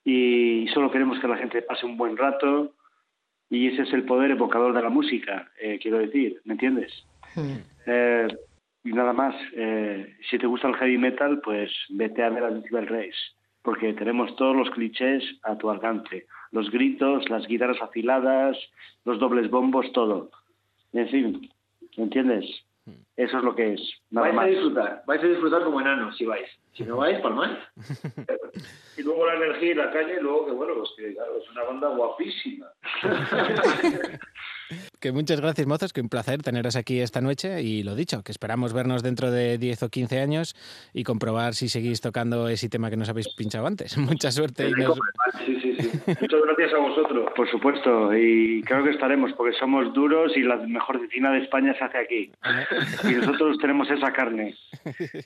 y solo queremos que la gente pase un buen rato y ese es el poder evocador de la música, eh, quiero decir, ¿me entiendes? Hmm. Eh, y nada más, eh, si te gusta el heavy metal, pues vete a ver a Decibel Race, porque tenemos todos los clichés a tu alcance. Los gritos, las guitarras afiladas, los dobles bombos, todo. En fin, ¿me entiendes? Eso es lo que es, nada vais más. a disfrutar, vais a disfrutar como enanos si vais. Si no vais, palmáis. Y luego la energía y la calle, y luego que bueno, pues que claro, es una banda guapísima. Que muchas gracias, mozos, que un placer teneros aquí esta noche y lo dicho, que esperamos vernos dentro de 10 o 15 años y comprobar si seguís tocando ese tema que nos habéis pinchado antes. Mucha suerte y nos... Sí, sí, sí. Muchas gracias a vosotros. Por supuesto, y creo que estaremos, porque somos duros y la mejor cecina de España se hace aquí. Y nosotros tenemos esa carne.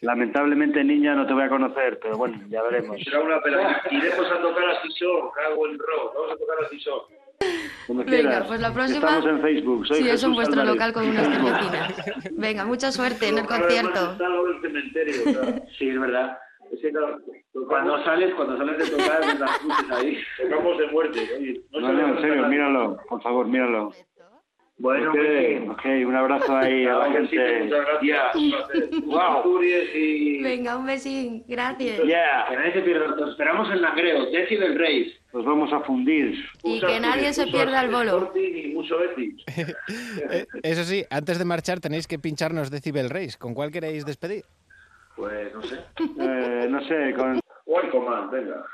Lamentablemente, niña, no te voy a conocer, pero bueno, ya veremos. Será una pena. Iremos a tocar a Sison, cago en rock. Vamos a tocar a Sison. Venga, quieras. pues la próxima. Estamos en Facebook. Soy sí, eso en Jesús vuestro Álvarez. local con unas cervecinas. Venga, mucha suerte en el concierto. Está lo del cementerio. o sea, Sí, es verdad. es claro, Cuando sales, cuando sales de tocar, las cruces ahí. tocamos de muerte. Oye, no, No, no, en serio, míralo, por favor, míralo. Bueno, Ok, pues, ok, un abrazo ahí a la gente. muchas gracias. Wow. Venga, un besín. Gracias. que Yeah. nadie se pierda. Nos esperamos en Langreo, Decibel Race. Nos vamos a fundir. Y que nadie se pierda el bolo. Eh, Eso sí, antes de marchar tenéis que pincharnos Decibel Race. ¿Con cuál queréis despedir? Pues no sé. Eh, no sé, con Welcome, man, venga.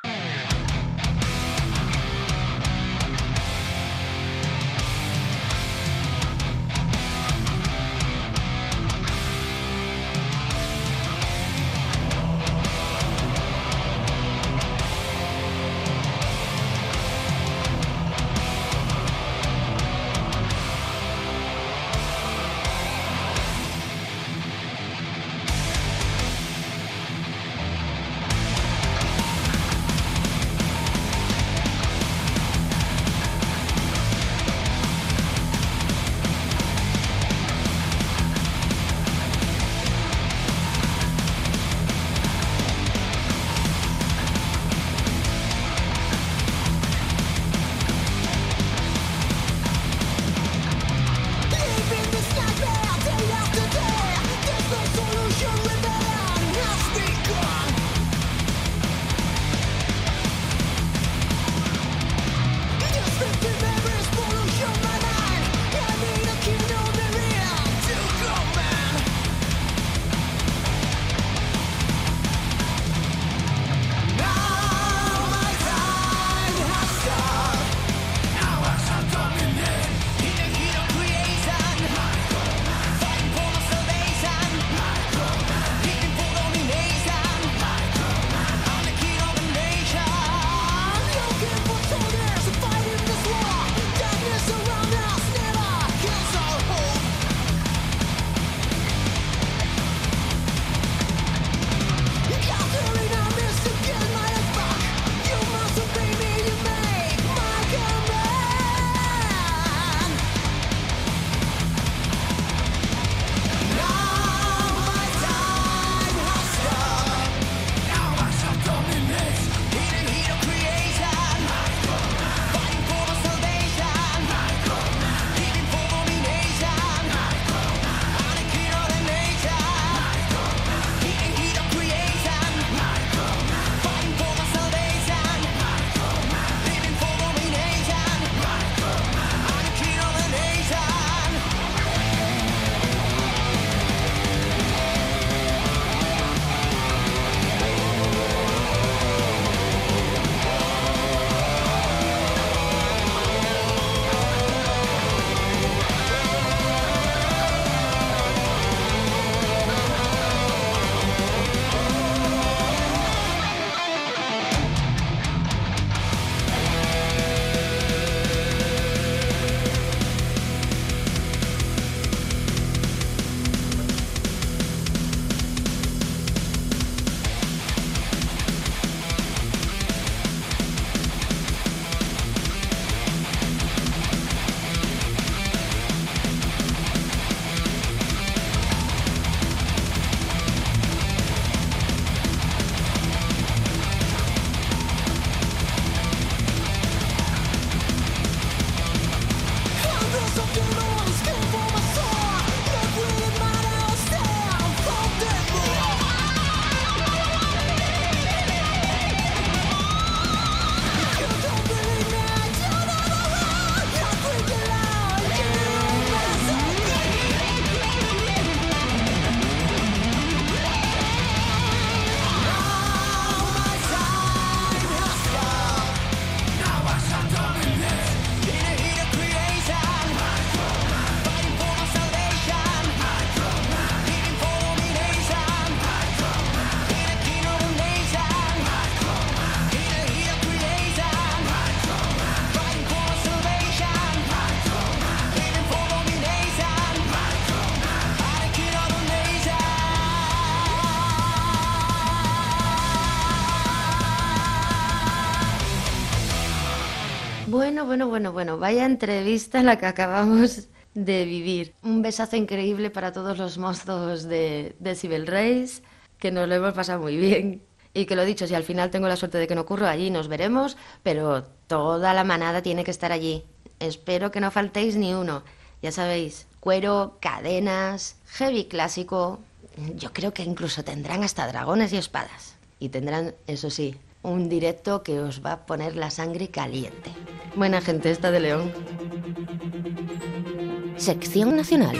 Bueno, bueno, bueno, vaya entrevista la que acabamos de vivir. Un besazo increíble para todos los mozos de Race, que nos lo hemos pasado muy bien. Y que lo dicho, si al final tengo la suerte de que no ocurra allí, nos veremos, pero toda la manada tiene que estar allí. Espero que no faltéis ni uno. Ya sabéis, cuero, cadenas, heavy clásico. Yo creo que incluso tendrán hasta dragones y espadas. Y tendrán, eso sí, un directo que os va a poner la sangre caliente. Buena gente esta de León. Sección Nacional.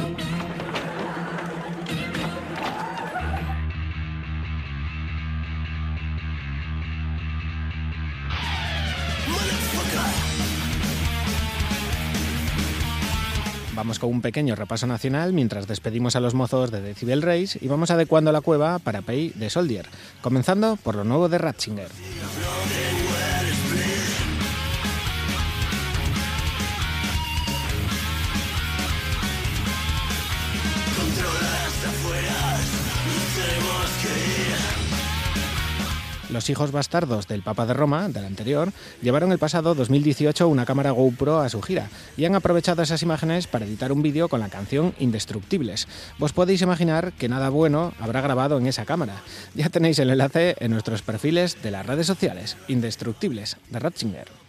Vamos con un pequeño repaso nacional mientras despedimos a los mozos de Decibel Race y vamos adecuando la cueva para Pay de Soldier, comenzando por lo nuevo de Ratzinger. Los hijos bastardos del Papa de Roma, del anterior, llevaron el pasado 2018 una cámara GoPro a su gira y han aprovechado esas imágenes para editar un vídeo con la canción Indestructibles. Vos podéis imaginar que nada bueno habrá grabado en esa cámara. Ya tenéis el enlace en nuestros perfiles de las redes sociales. Indestructibles, de Ratzinger.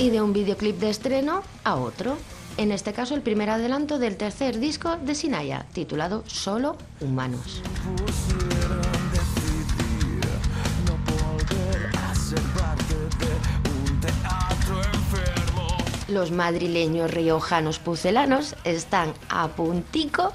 Y de un videoclip de estreno a otro. En este caso, el primer adelanto del tercer disco de Sinaya, titulado Solo Humanos. Los madrileños riojanos pucelanos están a puntico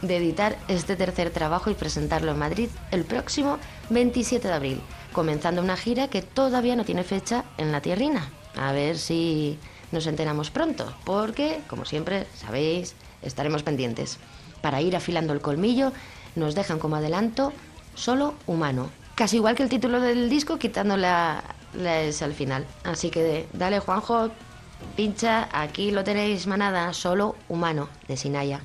de editar este tercer trabajo y presentarlo en Madrid el próximo 27 de abril, comenzando una gira que todavía no tiene fecha en la tierrina. A ver si nos enteramos pronto, porque, como siempre, sabéis, estaremos pendientes. Para ir afilando el colmillo, nos dejan como adelanto solo humano. Casi igual que el título del disco, quitando la, la S al final. Así que dale, Juanjo, pincha, aquí lo tenéis, manada, solo humano, de Sinaya.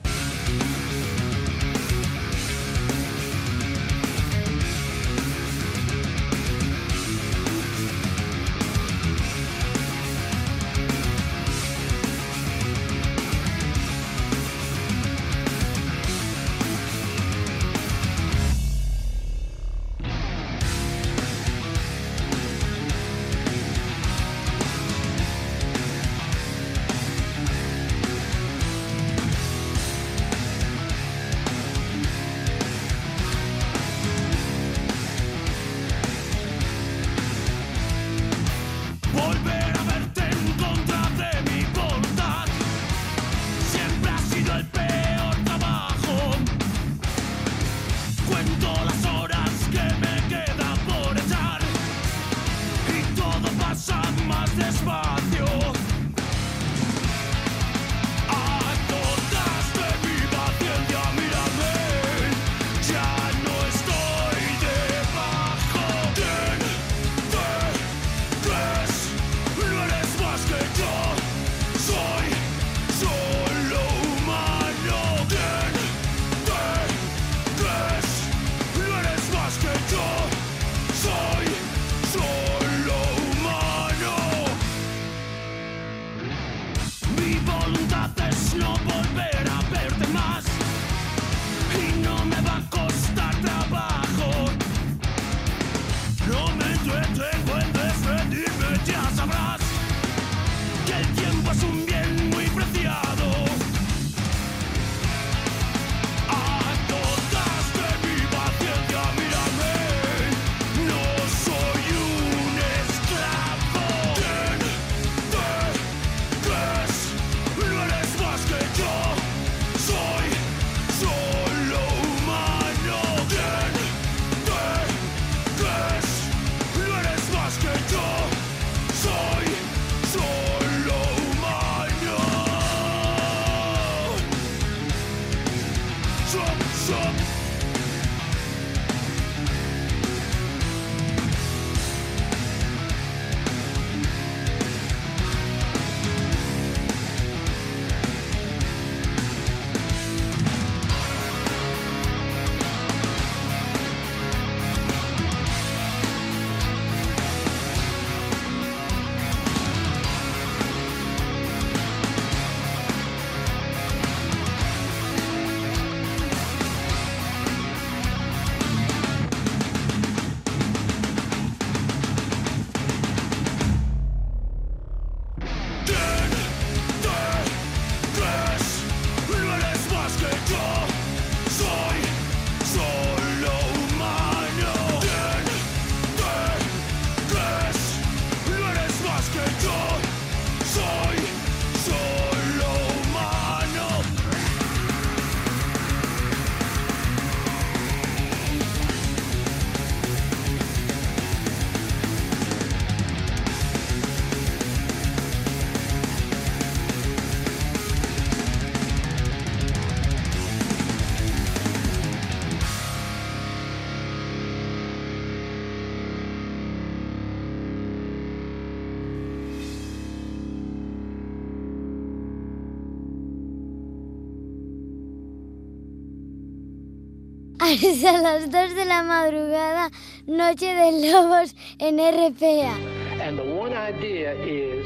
Hasta las 2 de la madrugada, Noche de Lobos en RPA. And the one idea is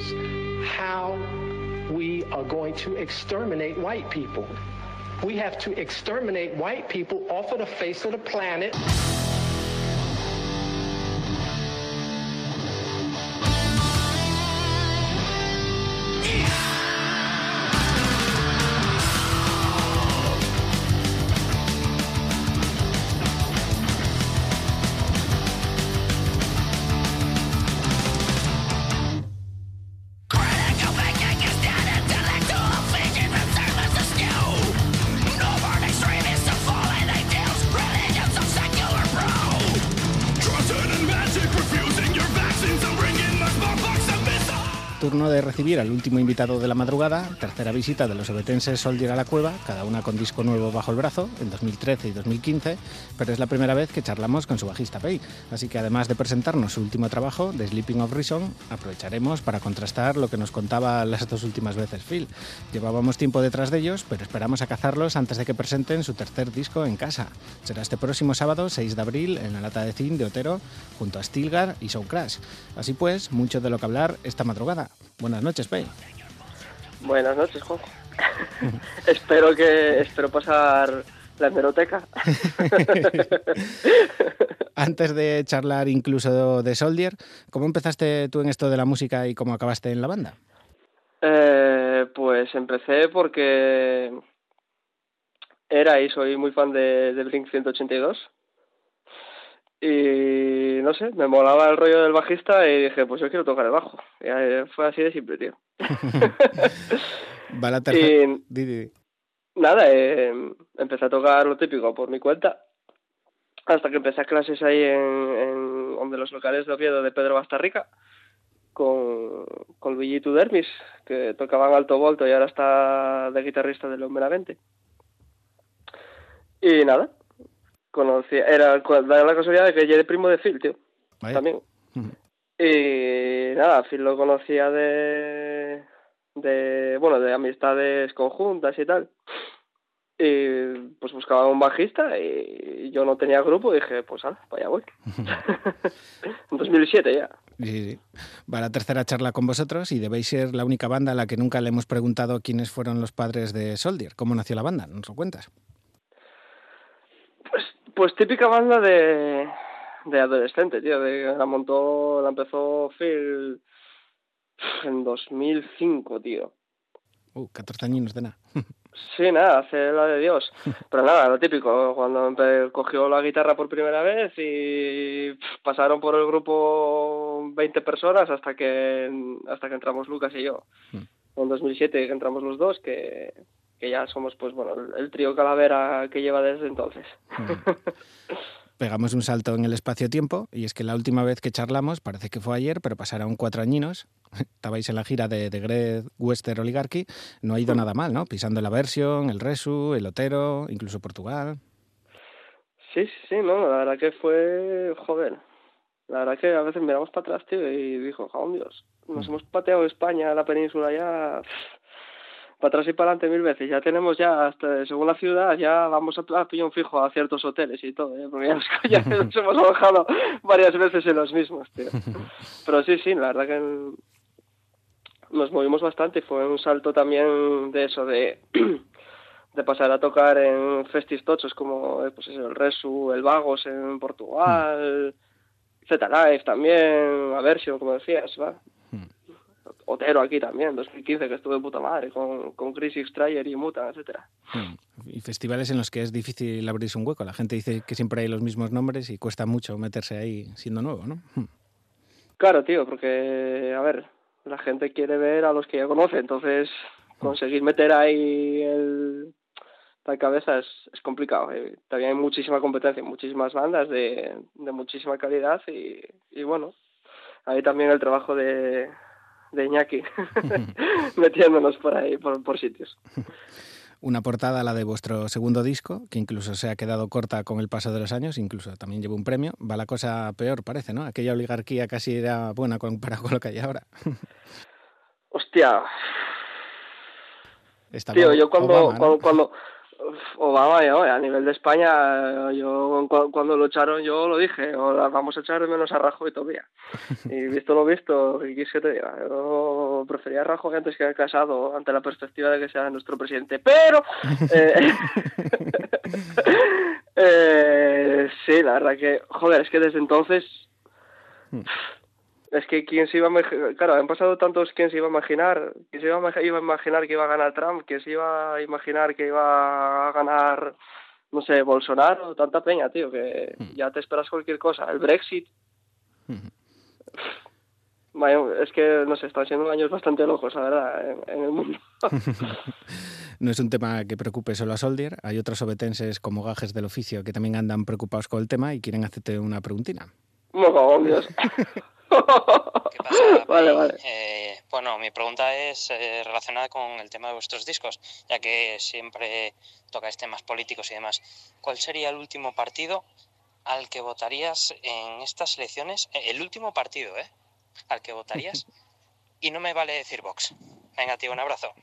how we are going to exterminate white people. We have to exterminate white people off of the face of the planet. Recibir al último invitado de la madrugada, tercera visita de los obetenses Soldier a la cueva, cada una con disco nuevo bajo el brazo, en 2013 y 2015, pero es la primera vez que charlamos con su bajista Pei. Así que además de presentarnos su último trabajo, The Sleeping of Reason, aprovecharemos para contrastar lo que nos contaba las dos últimas veces Phil. Llevábamos tiempo detrás de ellos, pero esperamos a cazarlos antes de que presenten su tercer disco en casa. Será este próximo sábado, 6 de abril, en la lata de zinc de Otero, junto a Stilgar y Soul Crash. Así pues, mucho de lo que hablar esta madrugada. Buenas noches, Pei. Buenas noches, Juanjo. espero que espero pasar la hemeroteca. Antes de charlar incluso de Soldier, ¿cómo empezaste tú en esto de la música y cómo acabaste en la banda? Eh, pues empecé porque era y soy muy fan de, de Blink 182 y no sé, me molaba el rollo del bajista y dije, pues yo quiero tocar el bajo. Y eh, fue así de simple, tío. Va la tercera. Y-. Nada, eh, empecé a tocar lo típico por mi cuenta. Hasta que empecé a clases ahí en, en donde los locales de Oviedo de Pedro Bastarrica con, con Luigi Tudermis, que tocaba en alto volto y ahora está de guitarrista de León Benavente. Y nada, conocí, era, da la casualidad de que yo era primo de Phil, tío, Vaya. también. Y nada, Phil lo conocía de, de, bueno, de amistades conjuntas y tal. Y pues buscaba un bajista y yo no tenía grupo y dije, pues ala, para allá voy. en 2007 ya. Sí, sí, sí. Va la tercera charla con vosotros y debéis ser la única banda a la que nunca le hemos preguntado quiénes fueron los padres de Soldier. ¿Cómo nació la banda? ¿Nos lo cuentas? Pues típica banda de, de adolescente, tío. De, la montó, la empezó Phil en 2005, tío. Uh, 14 años de nada. Sí, nada, hace la de Dios. Pero nada, lo típico, cuando cogió la guitarra por primera vez y pff, pasaron por el grupo 20 personas hasta que hasta que entramos Lucas y yo. En 2007 que entramos los dos, que, que ya somos, pues bueno, el, trío Calavera que lleva desde entonces. Pegamos un salto en el espacio-tiempo y es que la última vez que charlamos, parece que fue ayer, pero pasaron cuatro añinos. Estabais en la gira de, de Greg Wester Oligarchy. No ha ido nada mal, ¿no? Pisando la versión, el Resu, el Otero, incluso Portugal. Sí, sí, sí, no, la verdad que fue, joder, la verdad que a veces miramos para atrás, tío, y dijo, jabón Dios, nos hemos pateado España, la península ya, para atrás y para adelante mil veces, ya tenemos ya, hasta, según la ciudad, ya vamos a, a pillón fijo a ciertos hoteles y todo, ¿eh? porque ya nos, ya nos hemos alojado varias veces en los mismos, tío. Pero sí, sí, la verdad que nos movimos bastante fue un salto también de eso, de de pasar a tocar en festis tochos como eh, pues eso, el Resu, el Vagos en Portugal, Z-Live también, Aversión, como decías, ¿va? Otero aquí también, 2015, que estuve de puta madre, con, con Chris Extrayer y Muta, etcétera. Y festivales en los que es difícil abrirse un hueco. La gente dice que siempre hay los mismos nombres y cuesta mucho meterse ahí siendo nuevo, ¿no? Claro, tío, porque, a ver, la gente quiere ver a los que ya conoce, entonces conseguir meter ahí el la cabeza es, es complicado. eh. También hay muchísima competencia, muchísimas bandas de, de muchísima calidad y, y bueno, ahí también el trabajo de, de Iñaki metiéndonos por ahí, por, por sitios. Una portada, la de vuestro segundo disco, que incluso se ha quedado corta con el paso de los años, incluso también lleva un premio. Va la cosa peor, parece, ¿no? Aquella oligarquía casi era buena comparado con lo que hay ahora. Hostia, Estaba tío, yo cuando, Obama, ¿no? cuando, cuando Obama, yo, a nivel de España, yo cu- cuando lo echaron, yo lo dije, o la vamos a echar de menos a Rajoy todavía. Y visto lo visto, ¿qué quieres que te diga? Yo prefería a Rajoy antes que a Casado, ante la perspectiva de que sea nuestro presidente. Pero, eh, eh, sí, la verdad que, joder, es que desde entonces, es que quién se iba a imaginar, claro, han pasado tantos, quién se iba a imaginar, quién se iba a, iba a imaginar que iba a ganar Trump, quién se iba a imaginar que iba a ganar, no sé, Bolsonaro, tanta peña, tío, que ya te esperas cualquier cosa. El Brexit, vaya, es que, no sé, están siendo años bastante locos, la verdad, en, en el mundo. No es un tema que preocupe solo a Soldier. Hay otros obetenses como gajes del oficio que también andan preocupados con el tema y quieren hacerte una preguntina. No, Dios. ¿Qué pasa? Vale, Pei? vale. Eh, Bueno, mi pregunta es eh, relacionada con el tema de vuestros discos, ya que siempre tocáis temas políticos y demás. ¿Cuál sería el último partido al que votarías en estas elecciones? Eh, El último partido, ¿eh? Al que votarías. Y no me vale decir Vox. Venga, tío, un abrazo.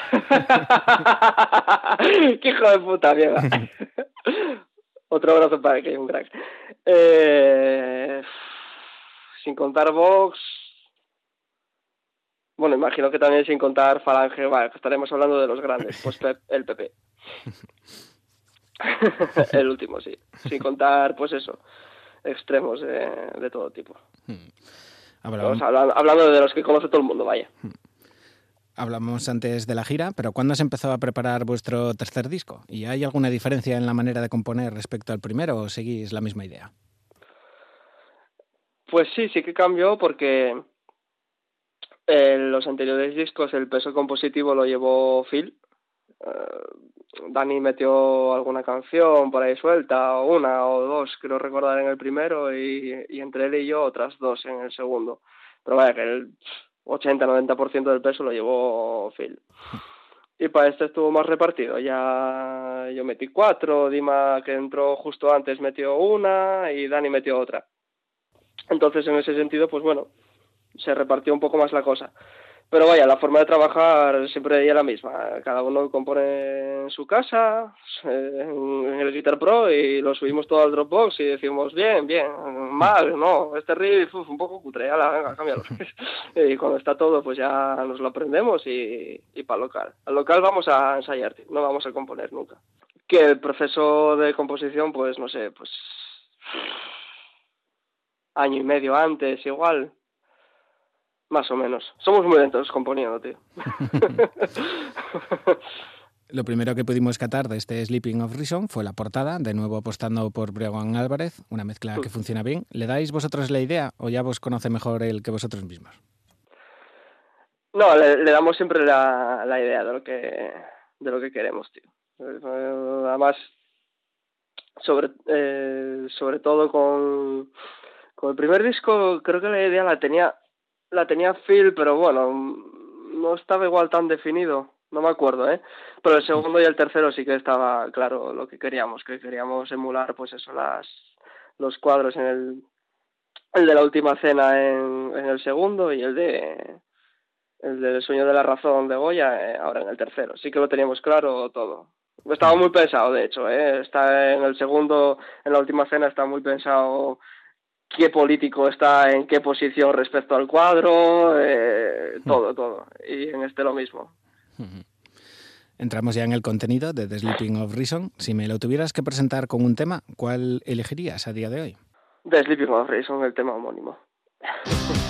¡Qué hijo de puta, mierda! Otro abrazo para que un crack. Eh, sin contar Vox. Bueno, imagino que también sin contar Falange, vale, estaremos hablando de los grandes, pues el PP. el último, sí. Sin contar, pues eso, extremos de, de todo tipo. Hablamos, Estamos hablando, hablando de los que conoce todo el mundo, vaya. hablamos antes de la gira, pero ¿cuándo se empezó a preparar vuestro tercer disco? ¿Y hay alguna diferencia en la manera de componer respecto al primero o seguís la misma idea? Pues sí, sí que cambió porque en los anteriores discos el peso compositivo lo llevó Phil. Eh, Dani metió alguna canción por ahí suelta, o una o dos, creo recordar en el primero, y, y entre él y yo otras dos en el segundo. Pero vaya que el 80-90% del peso lo llevó Phil. Y para este estuvo más repartido. Ya yo metí cuatro, Dima que entró justo antes metió una y Dani metió otra. Entonces, en ese sentido, pues bueno, se repartió un poco más la cosa. Pero vaya, la forma de trabajar siempre era la misma. Cada uno compone en su casa, en el Guitar Pro, y lo subimos todo al Dropbox y decimos, bien, bien, mal, no, este riff, uf, un poco cutre, ala, venga, cámbialo. y cuando está todo, pues ya nos lo aprendemos y, y para local. Al local vamos a ensayar, no vamos a componer nunca. Que el proceso de composición, pues no sé, pues año y medio antes, igual. Más o menos. Somos muy lentos componiendo, tío. Lo primero que pudimos catar de este Sleeping of Reason fue la portada, de nuevo apostando por Breogán Álvarez, una mezcla que funciona bien. ¿Le dais vosotros la idea o ya vos conoce mejor el que vosotros mismos? No, le, le damos siempre la, la idea de lo que de lo que queremos, tío. Además, sobre eh, sobre todo con, con el primer disco, creo que la idea la tenía la tenía Phil, pero bueno, no estaba igual tan definido. No me acuerdo, ¿eh? Pero el segundo y el tercero sí que estaba claro lo que queríamos, que queríamos emular, pues eso, las los cuadros en el el de la última cena en, en el segundo y el de el del sueño de la razón de Goya eh, ahora en el tercero. Sí que lo teníamos claro todo. Estaba muy pensado, de hecho, ¿eh? Está en el segundo, en la última cena está muy pensado qué político está en qué posición respecto al cuadro, eh, todo, todo. Y en este lo mismo. Entramos ya en el contenido de The Sleeping of Reason. Si me lo tuvieras que presentar con un tema, ¿cuál elegirías a día de hoy? The Sleeping of Reason, el tema homónimo.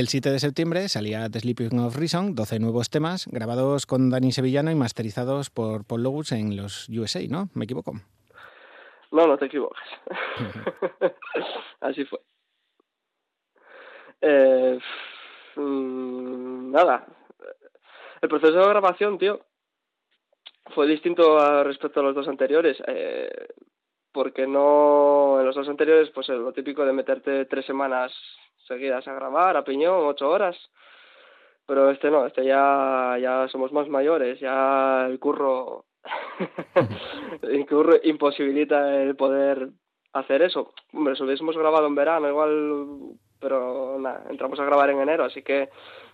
El 7 de septiembre salía The Sleeping of Reason, 12 nuevos temas, grabados con Dani Sevillano y masterizados por Paul Logus en los USA, ¿no? ¿Me equivoco? No, no te equivocas. Así fue. Eh, mm, nada. El proceso de grabación, tío, fue distinto a respecto a los dos anteriores. Eh, porque no en los dos anteriores pues es lo típico de meterte tres semanas seguidas a grabar a piñón ocho horas. Pero este no este ya ya somos más mayores ya el curro el curro imposibilita el poder hacer eso. Hombre si hubiésemos grabado en verano igual pero nada entramos a grabar en enero así que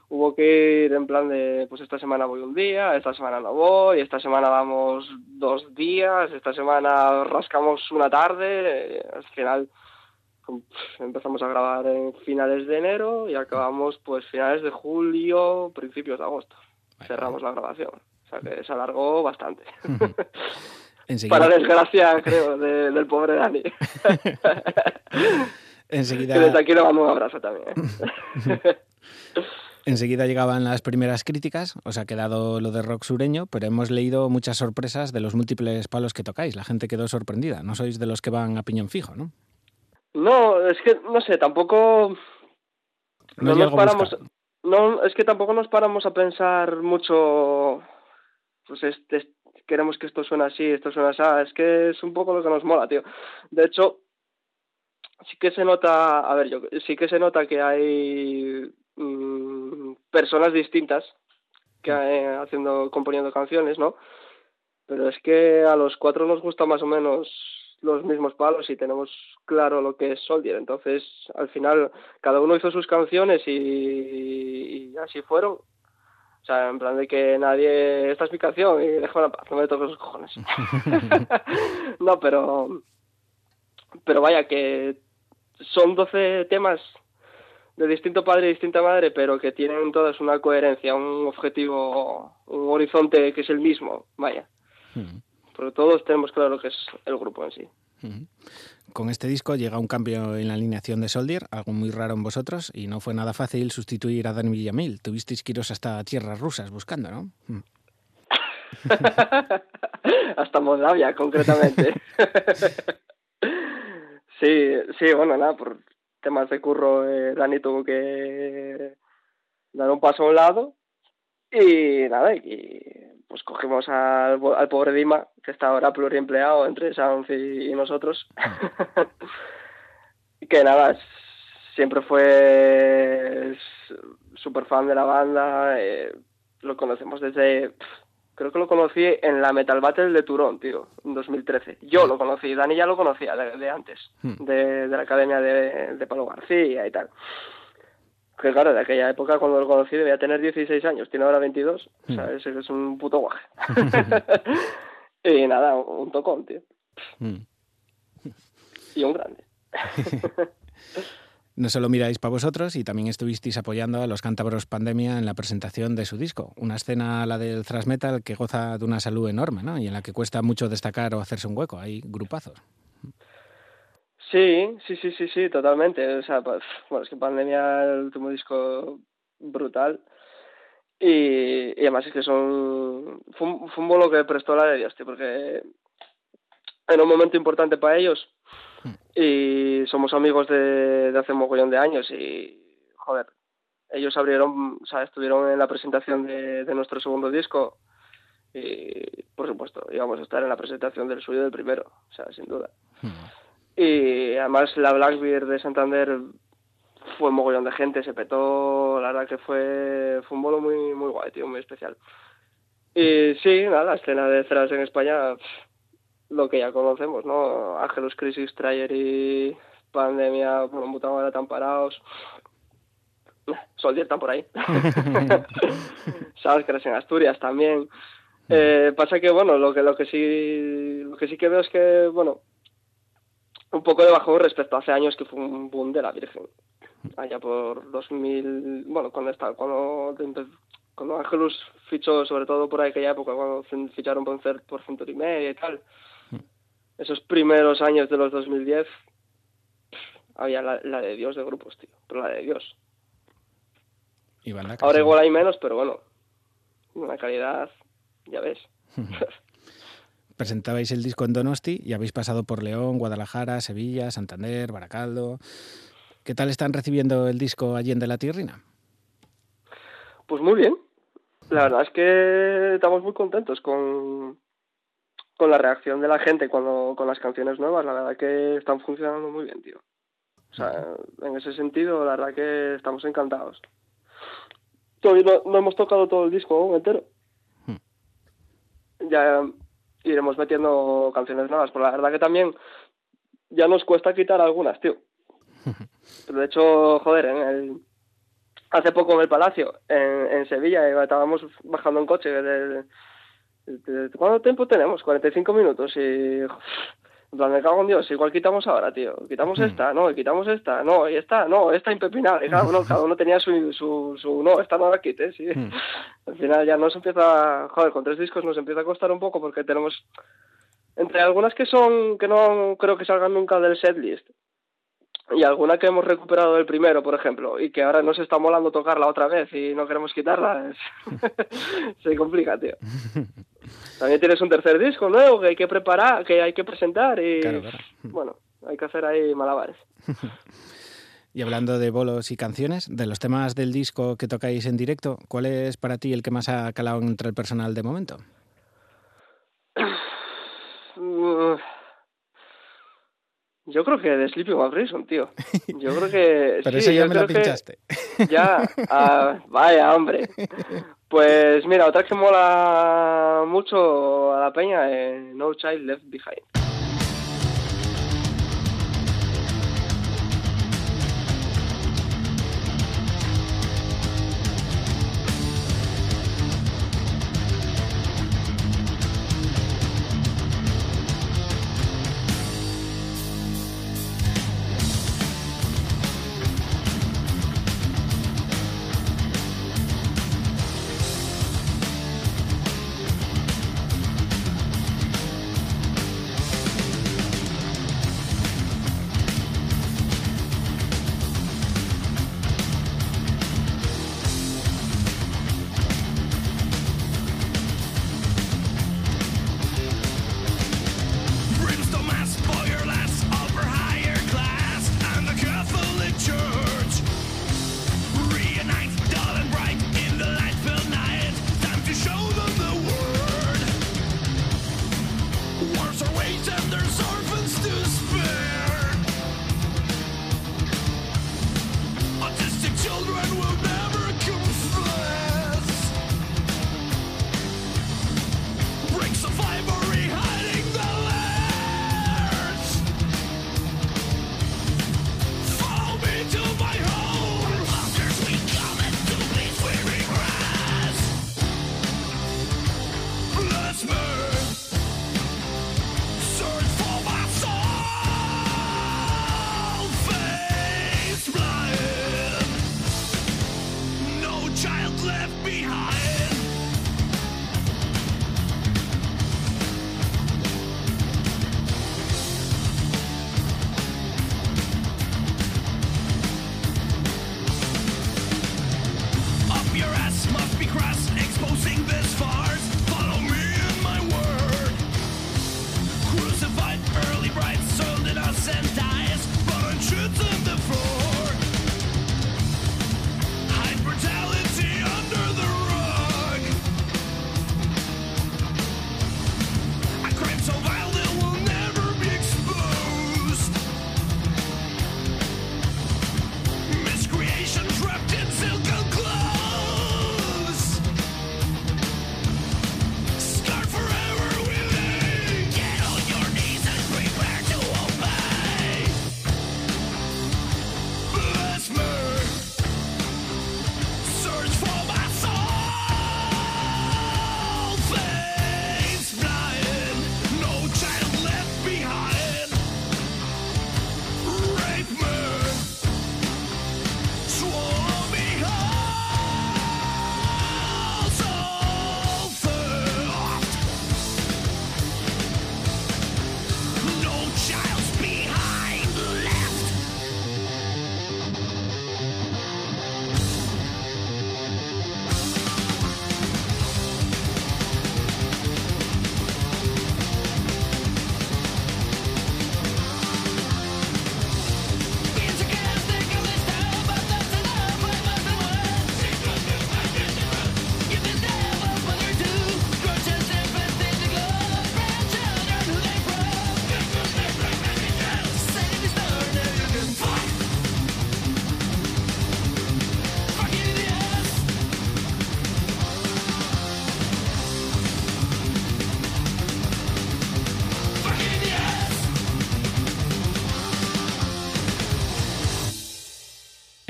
hubo que ir en plan de, pues esta semana voy un día, esta semana no voy, esta semana vamos dos días, esta semana rascamos una tarde, al final empezamos a grabar en finales de enero y acabamos pues finales de julio, principios de agosto. Cerramos la grabación, o sea que se alargó bastante. Para desgracia, creo, de, del pobre Dani. Enseguida... Que desde aquí le mando un abrazo también. Enseguida llegaban las primeras críticas, os ha quedado lo de rock sureño, pero hemos leído muchas sorpresas de los múltiples palos que tocáis. La gente quedó sorprendida. No sois de los que van a piñón fijo, ¿no? No, es que, no sé, tampoco... No, No nos paramos... buscar. No, es que tampoco nos paramos a pensar mucho... Pues este, queremos que esto suene así, esto suena así. Es que es un poco lo que nos mola, tío. De hecho, sí que se nota... A ver, yo sí que se nota que hay mm, personas distintas que eh, haciendo componiendo canciones no pero es que a los cuatro nos gusta más o menos los mismos palos y tenemos claro lo que es Soldier entonces al final cada uno hizo sus canciones y, y así fueron o sea en plan de que nadie esta es mi canción y déjame en paz no me toques los cojones no pero pero vaya que son 12 temas de distinto padre y distinta madre, pero que tienen todas una coherencia, un objetivo, un horizonte que es el mismo, vaya. Mm. Pero todos tenemos claro lo que es el grupo en sí. Con este disco llega un cambio en la alineación de Soldier, algo muy raro en vosotros, y no fue nada fácil sustituir a Dani Villamil. Tuvisteis que iros hasta tierras rusas buscando, ¿no? Hasta Moldavia, concretamente. sí, sí, bueno, nada, por temas de curro, eh, Dani tuvo que dar un paso a un lado y nada, y pues cogimos al, al pobre Dima, que está ahora pluriempleado entre Sounds y, y nosotros. Que nada, siempre fue súper fan de la banda, eh, lo conocemos desde... Creo que lo conocí en la Metal Battle de Turón, tío, en 2013. Yo lo conocí, Dani ya lo conocía de, de antes, Hmm. de, de la academia de, de Pablo García y tal. Que claro, de aquella época cuando lo conocí debía tener 16 años, tiene ahora 22. O sea, es un puto guaje. y nada, un tocón, tío. Mm. Y un grande. No solo miráis para vosotros y también estuvisteis apoyando a los cántabros Pandemia en la presentación de su disco. Una escena, la del thrash metal, que goza de una salud enorme, ¿no? Y en la que cuesta mucho destacar o hacerse un hueco. Hay grupazos. Sí, sí, sí, sí, sí, totalmente. O sea, pues, bueno, es que Pandemia, el último disco brutal. Y, y además es que son. Fue un, fue un bolo que prestó la de Dios, tío, porque era un momento importante para ellos. Y somos amigos de, de hace un mogollón de años. Y, joder, ellos abrieron, o sea, estuvieron en la presentación de, de nuestro segundo disco. Y, por supuesto, íbamos a estar en la presentación del suyo del primero, o sea, sin duda. Y además la Blackbeard de Santander fue un mogollón de gente, se petó, la verdad que fue, fue un bolo muy, muy guay, tío, muy especial. Y sí, nada, la escena de Thrash en España, pff, lo que ya conocemos, ¿no? Angelus Crisis, Trayer y Pandemia, bueno, Mutagora tan parados. Soldier están por ahí. Sabes que eres en Asturias también. Eh, pasa que bueno, lo que lo que sí lo que sí que veo es que bueno, un poco de bajón respecto a hace años que fue un boom de la Virgen. Allá por 2000, bueno, cuando está, cuando cuando Angelus fichó sobre todo por aquella época cuando ficharon por, por Century Media y tal. Esos primeros años de los 2010 pff, había la, la de Dios de grupos, tío, pero la de Dios. Y Ahora igual hay menos, pero bueno, una calidad, ya ves. Presentabais el disco en Donosti y habéis pasado por León, Guadalajara, Sevilla, Santander, Baracaldo. ¿Qué tal están recibiendo el disco allí en de la Tierrina? Pues muy bien. La verdad es que estamos muy contentos con, con la reacción de la gente cuando con las canciones nuevas. La verdad que están funcionando muy bien, tío. O sea, en ese sentido, la verdad que estamos encantados. Todavía no, no hemos tocado todo el disco entero. Ya iremos metiendo canciones nuevas, pero la verdad que también ya nos cuesta quitar algunas, tío. De hecho, joder, en el, hace poco en el Palacio, en, en Sevilla, estábamos bajando en coche. ¿Cuánto tiempo tenemos? 45 minutos y... En plan, me cago en Dios, igual quitamos ahora, tío. Quitamos esta, no, y quitamos esta, no, y esta, no, esta impepinable. Cada uno, cada uno tenía su, su, su, no, esta no la quites, sí. Al final ya nos empieza, joder, con tres discos nos empieza a costar un poco porque tenemos, entre algunas que son, que no creo que salgan nunca del setlist, y alguna que hemos recuperado del primero, por ejemplo, y que ahora nos está molando tocarla otra vez y no queremos quitarla, es- se complica, tío. También tienes un tercer disco nuevo que hay que preparar, que hay que presentar y, Claro, claro. bueno, hay que hacer ahí malabares. Y hablando de bolos y canciones, de los temas del disco que tocáis en directo, ¿cuál es para ti el que más ha calado entre el personal de momento? Yo creo que de Sleeping with Reason, tío. Yo creo que... Pero sí, esa ya me que- pinchaste. Ya, ah, vaya, hombre. Pues mira, otra que mola mucho a la peña es No Child Left Behind.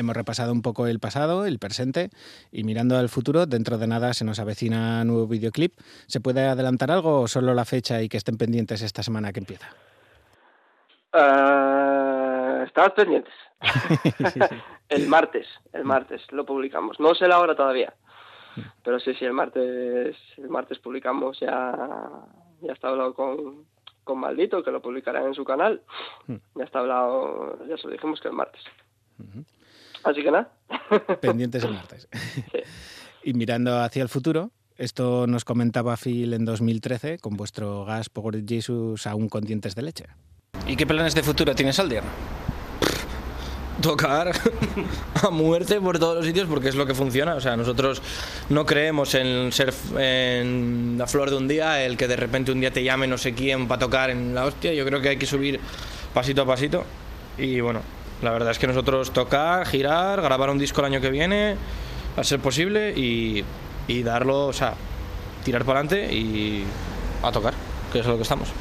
Hemos repasado un poco el pasado, el presente y mirando al futuro, dentro de nada se nos avecina nuevo videoclip. ¿Se puede adelantar algo o solo la fecha y que estén pendientes esta semana que empieza? Uh, estamos pendientes. el martes, el martes lo publicamos. No sé la hora todavía. Pero sí, sí, el martes, el martes publicamos ya, ya está hablado con, con Maldito, que lo publicará en su canal. Ya está hablado, ya se lo dijimos que el martes. Así que nada. Pendientes el martes. Y mirando hacia el futuro, esto nos comentaba Phil en 2013 con vuestro gas por Jesus aún con dientes de leche. ¿Y qué planes de futuro tienes, Soldier? Tocar a muerte por todos los sitios porque es lo que funciona. O sea, nosotros no creemos en ser en la flor de un día, el que de repente un día te llame no sé quién para tocar en la hostia. Yo creo que hay que subir pasito a pasito. Y bueno, la verdad es que nosotros tocar, girar, grabar un disco el año que viene, a ser posible, y, y darlo, o sea, tirar para adelante y a tocar, que es lo que estamos.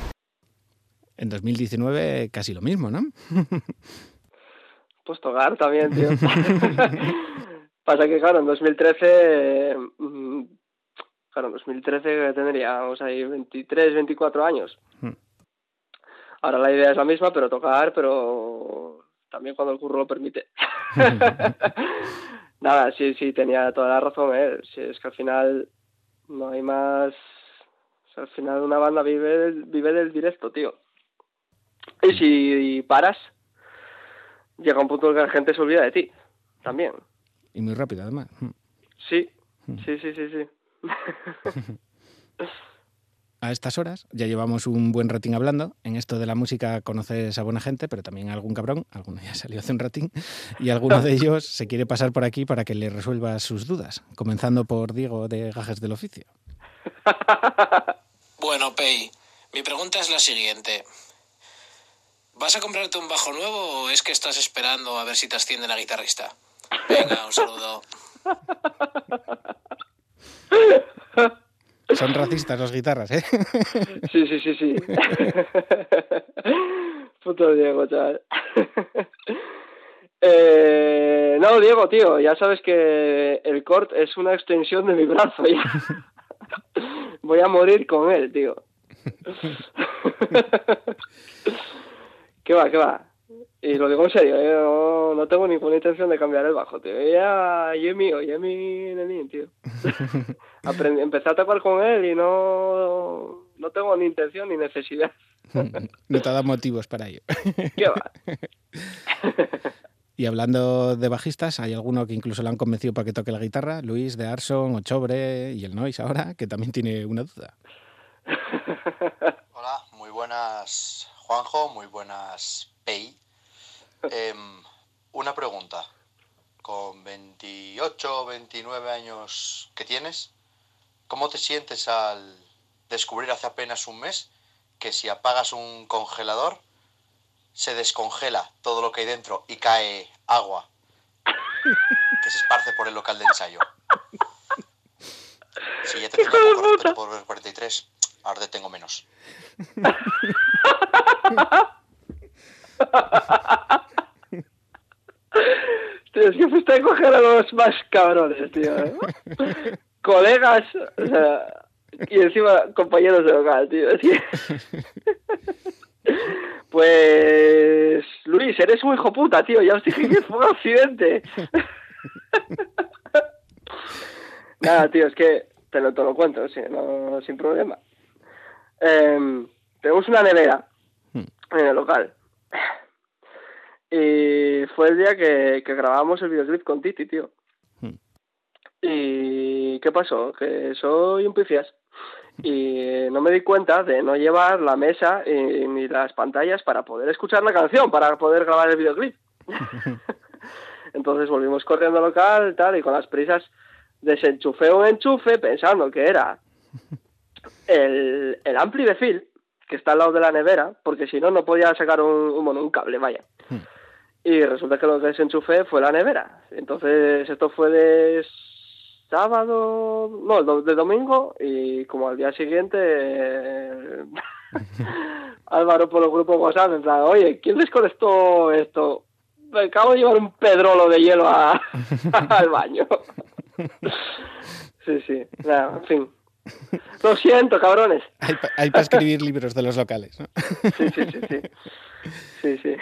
En 2019 casi lo mismo, ¿no? Pues tocar también, tío. Pasa que, claro, en 2013, mm, claro, en 2013 tendríamos ahí 23, 24 años. Hmm. Ahora la idea es la misma, pero tocar, pero también cuando el curro lo permite. Nada, sí, sí, tenía toda la razón él. Sí, es que al final no hay más... o sea, al final una banda vive del, vive del directo, tío. Y si paras, llega un punto en que la gente se olvida de ti, también. Y muy rápido, además. Sí, sí, sí, sí, sí. A estas horas ya llevamos un buen ratín hablando. En esto de la música conoces a buena gente, pero también a algún cabrón. Alguno ya salió hace un ratín. Y alguno de ellos se quiere pasar por aquí para que le resuelva sus dudas. Comenzando por Diego de Gajes del Oficio. Bueno, Pei, mi pregunta es la siguiente. ¿Vas a comprarte un bajo nuevo o es que estás esperando a ver si te asciende la guitarrista? Venga, un saludo. Son racistas las guitarras, ¿eh? Sí, sí, sí, sí. Puto Diego, chaval. Eh, no, Diego, tío, ya sabes que el cort es una extensión de mi brazo. ya. Voy a morir con él, tío. ¿Qué va, qué va? Y lo digo en serio, ¿eh? no, no tengo ninguna intención de cambiar el bajo, tío. Ya, yo es mío, ya es mi nenín, tío. Aprendí, empecé a tocar con él y no, no tengo ni intención ni necesidad. No te ha dado motivos para ello. ¿Qué va? Y hablando de bajistas, hay alguno que incluso le han convencido para que toque la guitarra, Luis de Arson, Ochobre y el Noise ahora, que también tiene una duda. Hola, muy buenas Juanjo, muy buenas Pei. Em, una pregunta. Con 28 o 29 años que tienes, ¿cómo te sientes al descubrir hace apenas un mes que si apagas un congelador se descongela todo lo que hay dentro y cae agua que se esparce por el local de ensayo? Si ya te tengo por respeto por los 43, ahora te tengo menos. Tío, es que fuiste a coger a los más cabrones, tío. ¿eh? Colegas, o sea, y encima compañeros de local, tío. Es que- Pues, Luis, eres un hijo puta, tío. Ya os dije que fue un accidente. Nada, tío, es que te lo, te lo cuento, sí, no, sin problema. Em, tenemos una nevera en el local. Y fue el día que, que grabamos el videoclip con Titi, tío. ¿Y qué pasó? Que soy un pifias. Y no me di cuenta de no llevar la mesa y, ni las pantallas para poder escuchar la canción, para poder grabar el videoclip. Entonces volvimos corriendo al local, tal, y con las prisas desenchufé un enchufe pensando que era el, el ampli de Phil, que está al lado de la nevera, porque si no, no podía sacar un, un, bueno, un cable, vaya. Y resulta que lo que desenchufé fue la nevera. Entonces, esto fue de sábado, no, de domingo, y como al día siguiente, eh, Álvaro por el grupo WhatsApp, en plan, oye, ¿quién desconectó esto? me acabo de llevar un pedrolo de hielo a- al baño. Sí, sí. Nada, en fin. Lo siento, cabrones. Hay, pa- hay para escribir libros de los locales. ¿no? Sí, sí, sí, sí. Sí, sí.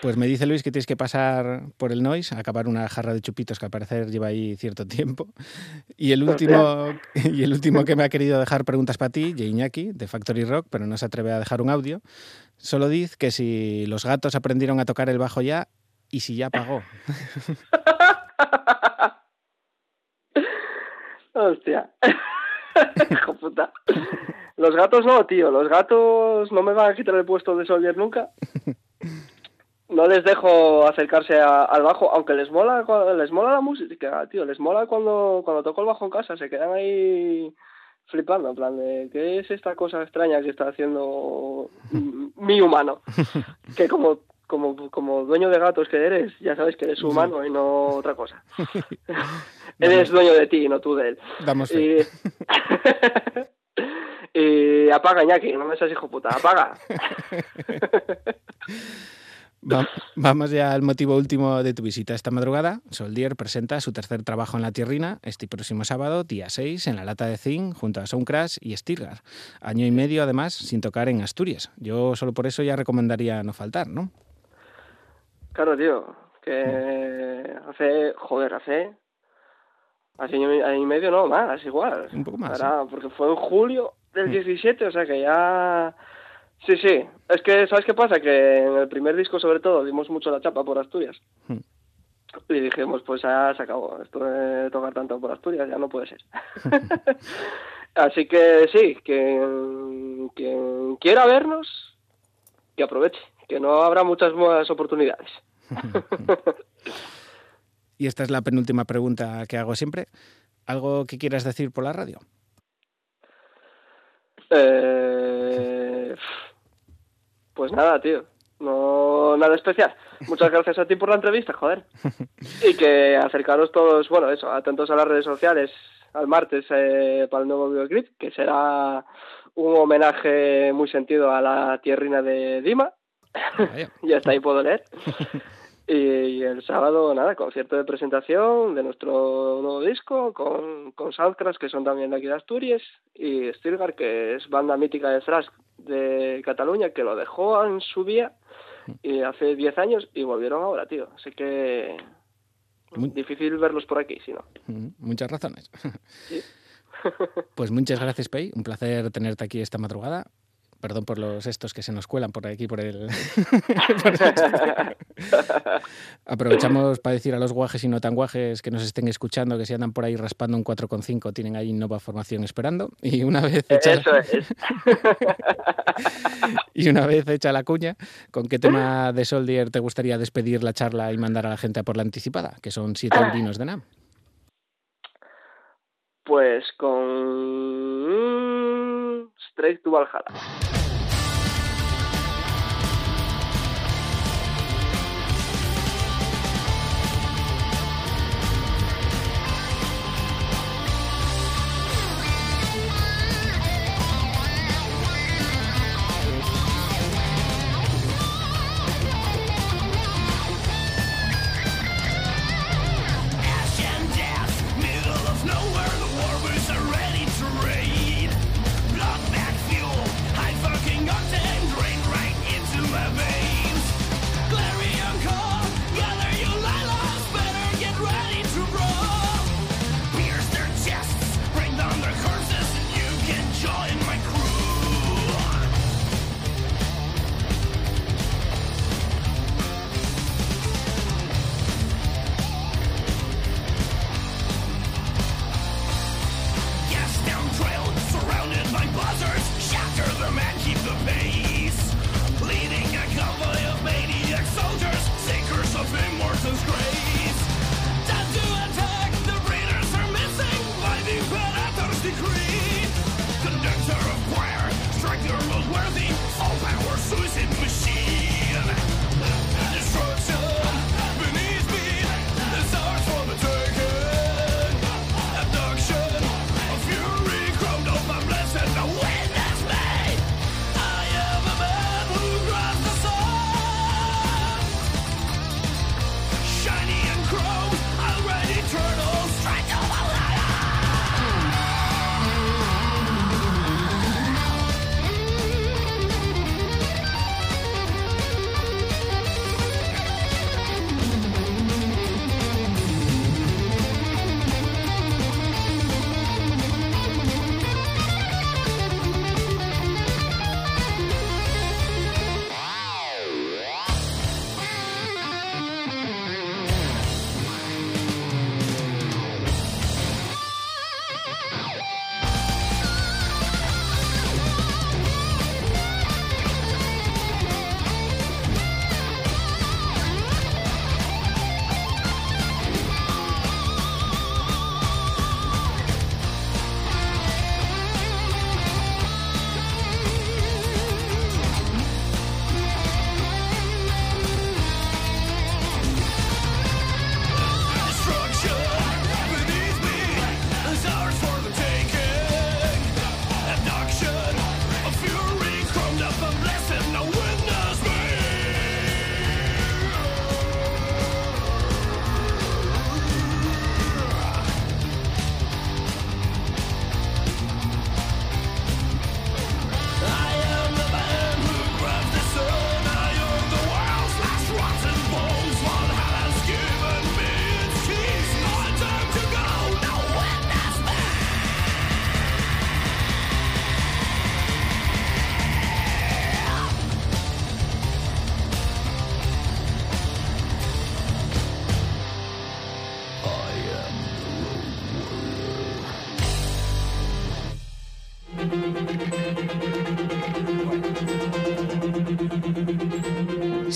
Pues me dice Luis que tienes que pasar por el Noise a acabar una jarra de chupitos que al parecer lleva ahí cierto tiempo. Y el último, y el último que me ha querido dejar preguntas para ti, Iñaki, de Factory Rock, pero no se atreve a dejar un audio. Solo dice que si los gatos aprendieron a tocar el bajo ya y si ya pagó. Hostia. Hijo puta. Los gatos no, tío. Los gatos no me van a quitar el puesto de Soldier nunca. No les dejo acercarse a- al bajo, aunque les mola, les mola la música, tío. Les mola cuando, cuando toco el bajo en casa. Se quedan ahí flipando, en plan de, ¿qué es esta cosa extraña que está haciendo mi humano? Que como, como, como dueño de gatos que eres, ya sabes que eres humano y no otra cosa. Eres dueño de ti, no tú de él. Damos. Y... y apaga, Iñaki, no me seas hijo puta, apaga. Va- Vamos ya al motivo último de tu visita esta madrugada. Soldier presenta su tercer trabajo en La Tierrina este próximo sábado, día 6, en la Lata de Zinc, junto a Soundcrash y Stirgar. Año y medio, además, sin tocar en Asturias. Yo solo por eso ya recomendaría no faltar, ¿no? Claro, tío, que hace, joder, hace, hace año, y- medio, no, más, igual. Un poco más, Ahora, porque fue en julio del 17, o sea que ya... Sí, sí, es que, ¿sabes qué pasa? Que en el primer disco, sobre todo, dimos mucho la chapa por Asturias. Hmm. Y dijimos, pues ya se acabó, esto de tocar tanto por Asturias ya no puede ser. Así que sí, que quien quiera vernos, que aproveche, que no habrá muchas más oportunidades. Y esta es la penúltima pregunta que hago siempre. ¿Algo que quieras decir por la radio? Eh, pues nada, tío. No, nada especial. Muchas gracias a ti por la entrevista, joder. Y que acercaros todos, bueno, eso, atentos a las redes sociales al martes eh, para el nuevo videoclip, que será un homenaje muy sentido a la tierrina de Dima. ya está ahí puedo leer. Y el sábado, nada, concierto de presentación de nuestro nuevo disco con, con Soundcrash, que son también de aquí de Asturias, y Stilgar, que es banda mítica de thrash de Cataluña, que lo dejó en su día y hace 10 años y volvieron ahora, tío. Así que difícil verlos por aquí, si no. Muchas razones. Sí. Pues muchas gracias, Pei. Un placer tenerte aquí esta madrugada. Perdón por los estos que se nos cuelan por aquí, por el... Aprovechamos para decir a los guajes y no tan guajes que nos estén escuchando que si andan por ahí raspando un 4,5 tienen ahí nueva formación esperando. Y una vez hecha, Eso es. y una vez hecha la cuña, ¿con qué tema de Soldier te gustaría despedir la charla y mandar a la gente a por la anticipada? Que son siete eurinos de NAM. Pues con Straight to Valhalla.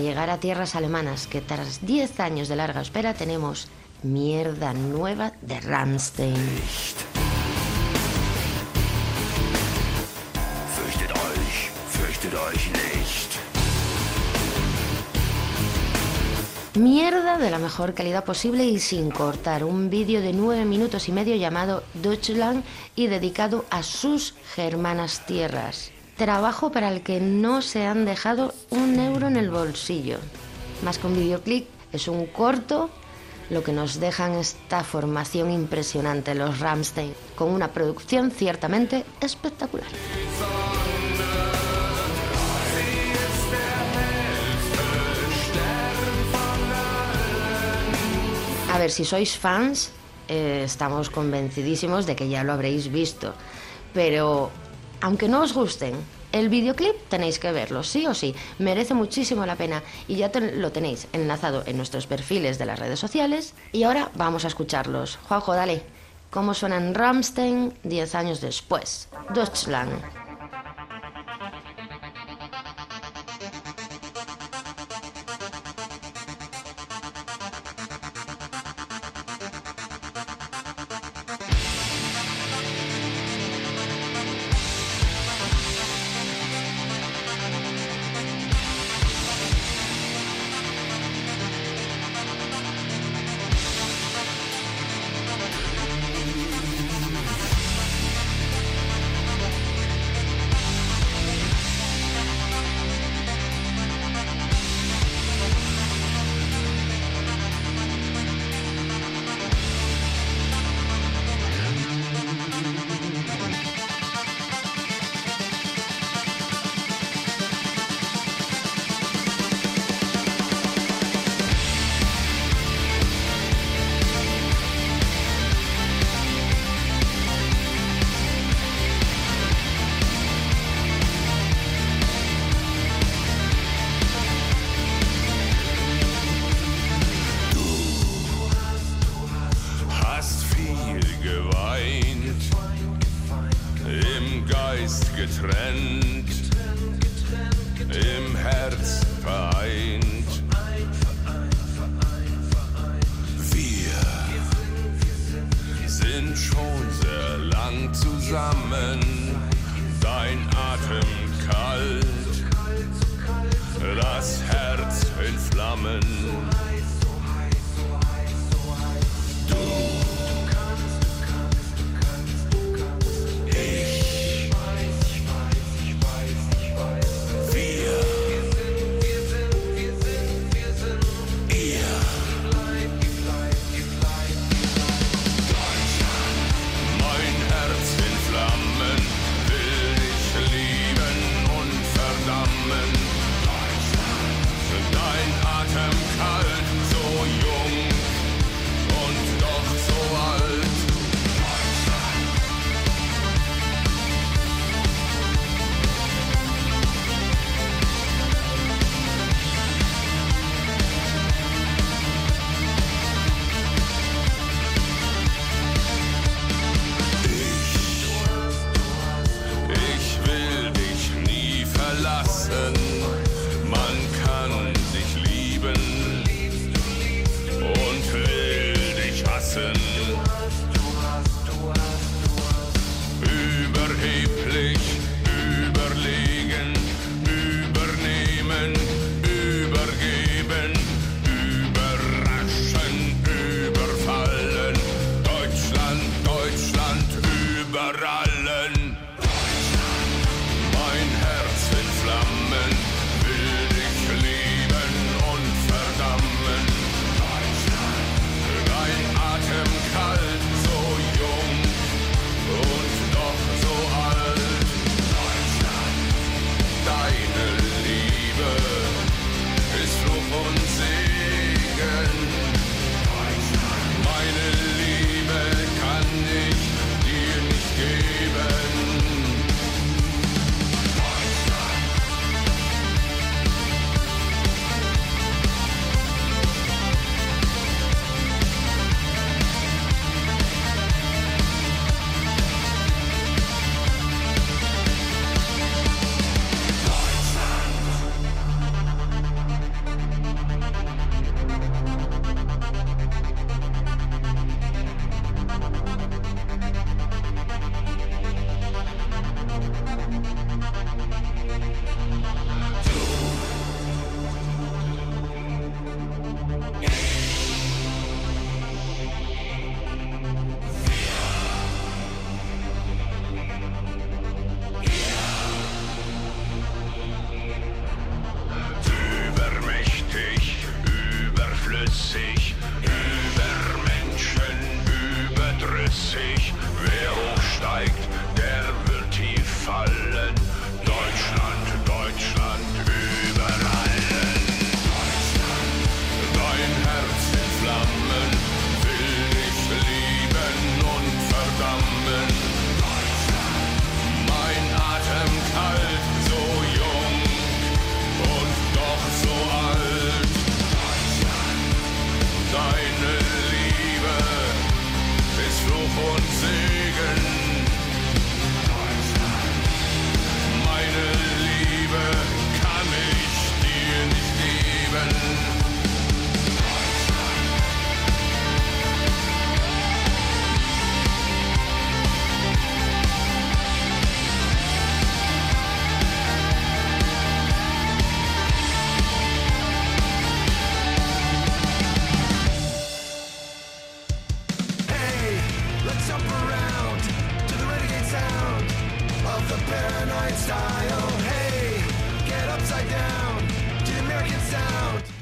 llegar a tierras alemanas, que tras 10 años de larga espera tenemos mierda nueva de Rammstein. Fürchtet euch, fürchtet euch nicht. Mierda de la mejor calidad posible y sin cortar. Un vídeo de 9 minutos y medio llamado Deutschland y dedicado a sus germanas tierras. Trabajo para el que no se han dejado un euro en el bolsillo. Más que un videoclip, es un corto lo que nos dejan esta formación impresionante, los Ramstein, con una producción ciertamente espectacular. A ver, si sois fans, eh, estamos convencidísimos de que ya lo habréis visto. Pero, aunque no os gusten, el videoclip tenéis que verlo, sí o sí. Merece muchísimo la pena y ya lo tenéis enlazado en nuestros perfiles de las redes sociales. Y ahora vamos a escucharlos. Juanjo, dale. ¿Cómo suenan Rammstein 10 años después? Deutschland.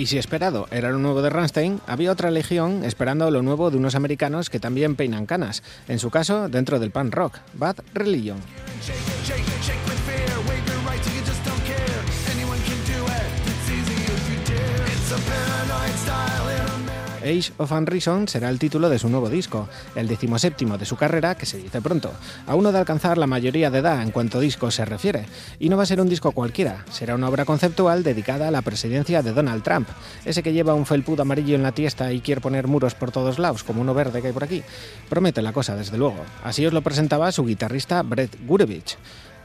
Si esperado era lo nuevo de Rammstein, había otra legión esperando lo nuevo de unos americanos que también peinan canas, en su caso dentro del punk rock, Bad Religion. Age of Unreason será el título de su nuevo disco, el decimoséptimo de su carrera, que se dice pronto, a uno de alcanzar la mayoría de edad en cuanto a discos se refiere. Y no va a ser un disco cualquiera, será una obra conceptual dedicada a la presidencia de Donald Trump, ese que lleva un felpudo amarillo en la tiesta y quiere poner muros por todos lados, como uno verde que hay por aquí. Promete la cosa, desde luego. Así os lo presentaba su guitarrista Brett Gurevich.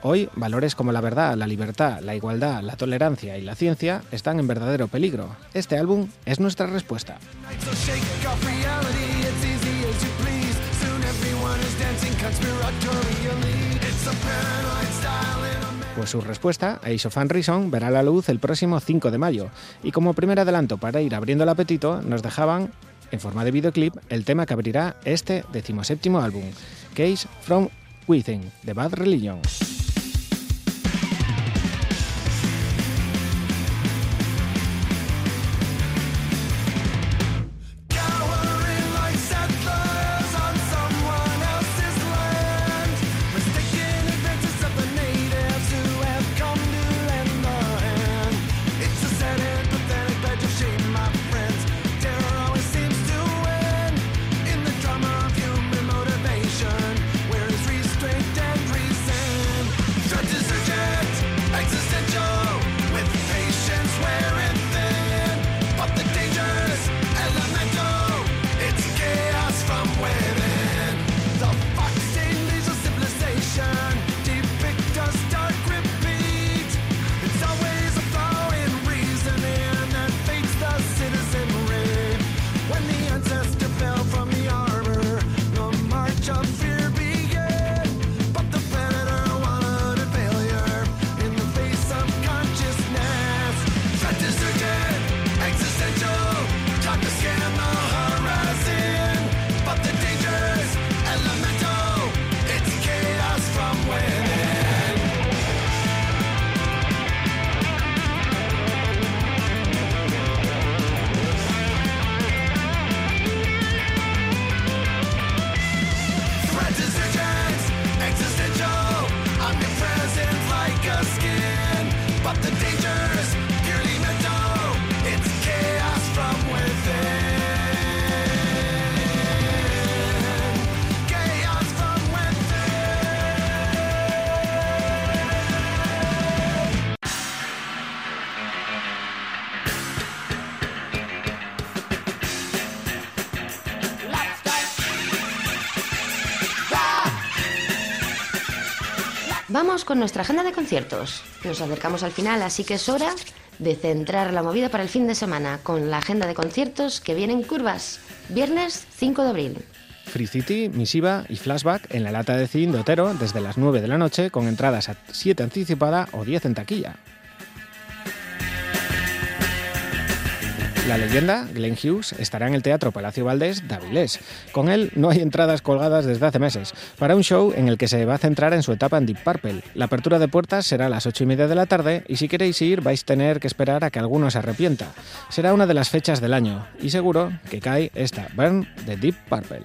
Hoy, valores como la verdad, la libertad, la igualdad, la tolerancia y la ciencia están en verdadero peligro. Este álbum es nuestra respuesta. Pues su respuesta, Ace of Unreason, verá la luz el próximo 5 de mayo. Y como primer adelanto para ir abriendo el apetito, nos dejaban, en forma de videoclip, el tema que abrirá este decimoséptimo álbum, Case from Within, de Bad Religion. Con nuestra agenda de conciertos. Nos acercamos al final, así que es hora de centrar la movida para el fin de semana con la agenda de conciertos que viene en curvas. Viernes 5 de abril. Free City, Misiva y Flashback en la lata de Cine de Otero desde las 9 de la noche con entradas a 7 anticipada o 10 en taquilla. La leyenda, Glenn Hughes, estará en el Teatro Palacio Valdés de Avilés. Con él no hay entradas colgadas desde hace meses, para un show en el que se va a centrar en su etapa en Deep Purple. La apertura de puertas será a las 8 y media de la tarde y si queréis ir vais a tener que esperar a que alguno se arrepienta. Será una de las fechas del año y seguro que cae esta Burn de Deep Purple.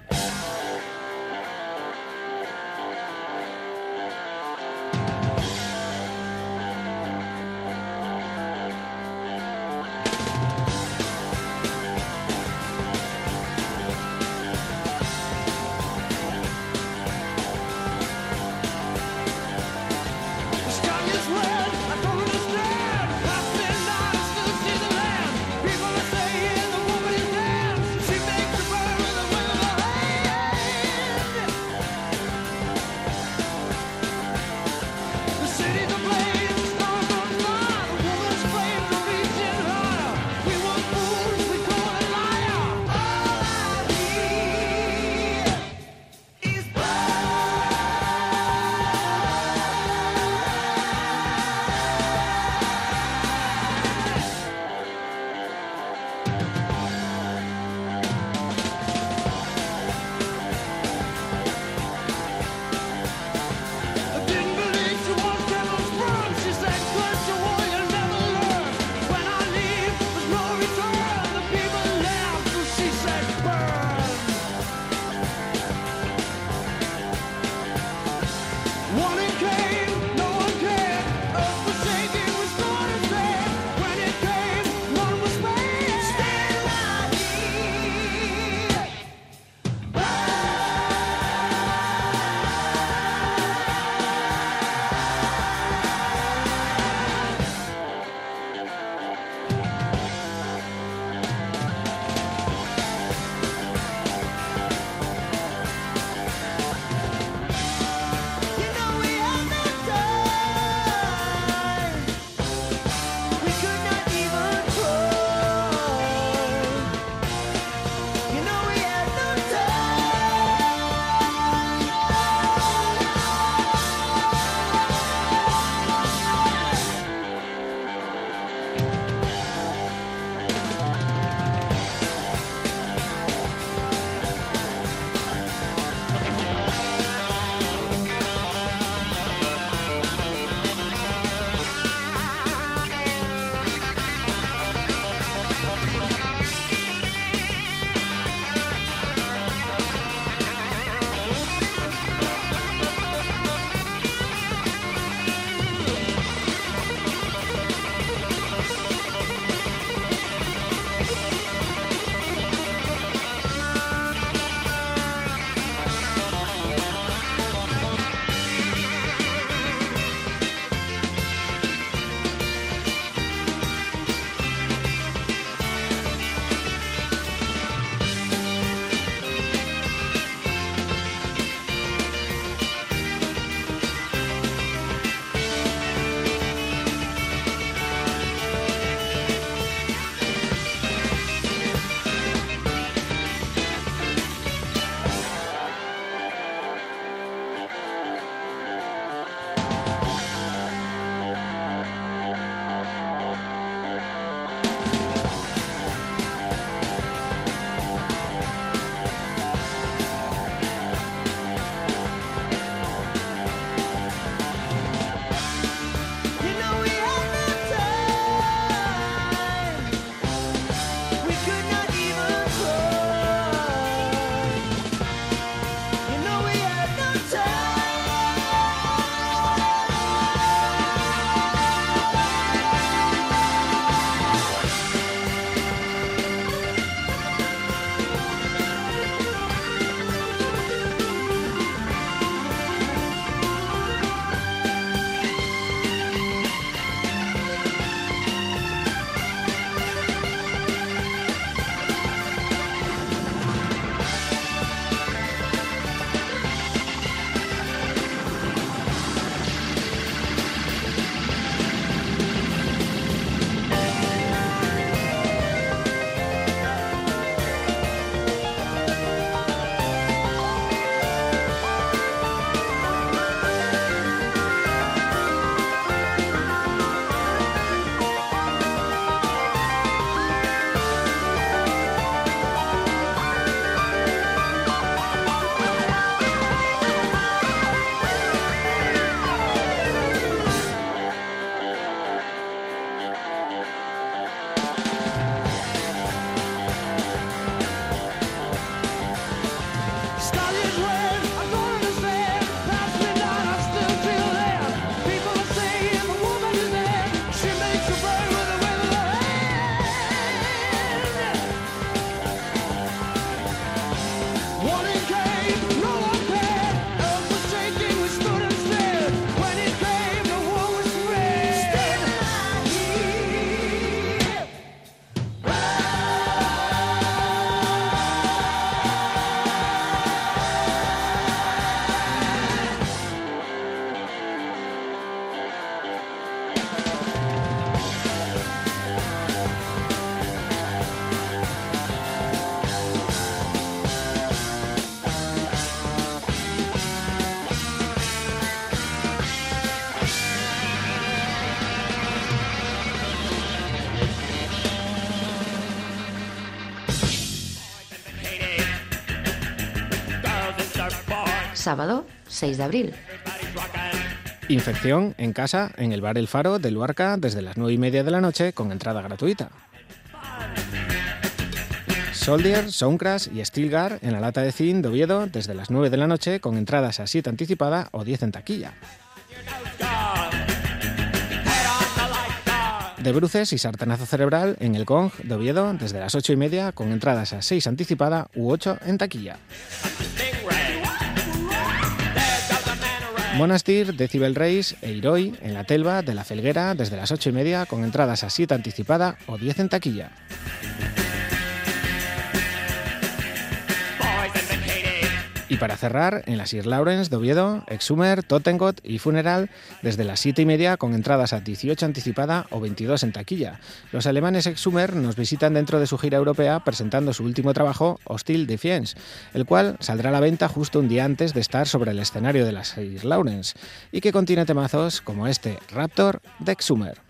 Sábado 6 de abril. Infección en casa, en el bar El Faro de Luarca, desde las 9 y media de la noche, con entrada gratuita. Soldier, Soundcrash y Stilgar en la lata de Cine de Oviedo desde las 9 de la noche con entradas a 7 anticipada o 10 en taquilla. De Bruces y Sartenazo Cerebral en el Gong de Oviedo desde las 8 y media con entradas a 6 anticipada u 8 en taquilla. Monastir, Decibel Race e Iroi en la Telva de la Felguera desde las 8 y media con entradas a 7 anticipada o 10 en taquilla. Y para cerrar, en las Sir Lawrence de Oviedo, Exhumer, Tottengot y Funeral desde las 7 y media con entradas a 18 anticipada o 22 en taquilla. Los alemanes Exhumer nos visitan dentro de su gira europea presentando su último trabajo, Hostile Defiance, el cual saldrá a la venta justo un día antes de estar sobre el escenario de las Sir Lawrence y que contiene temazos como este Raptor de Exhumer.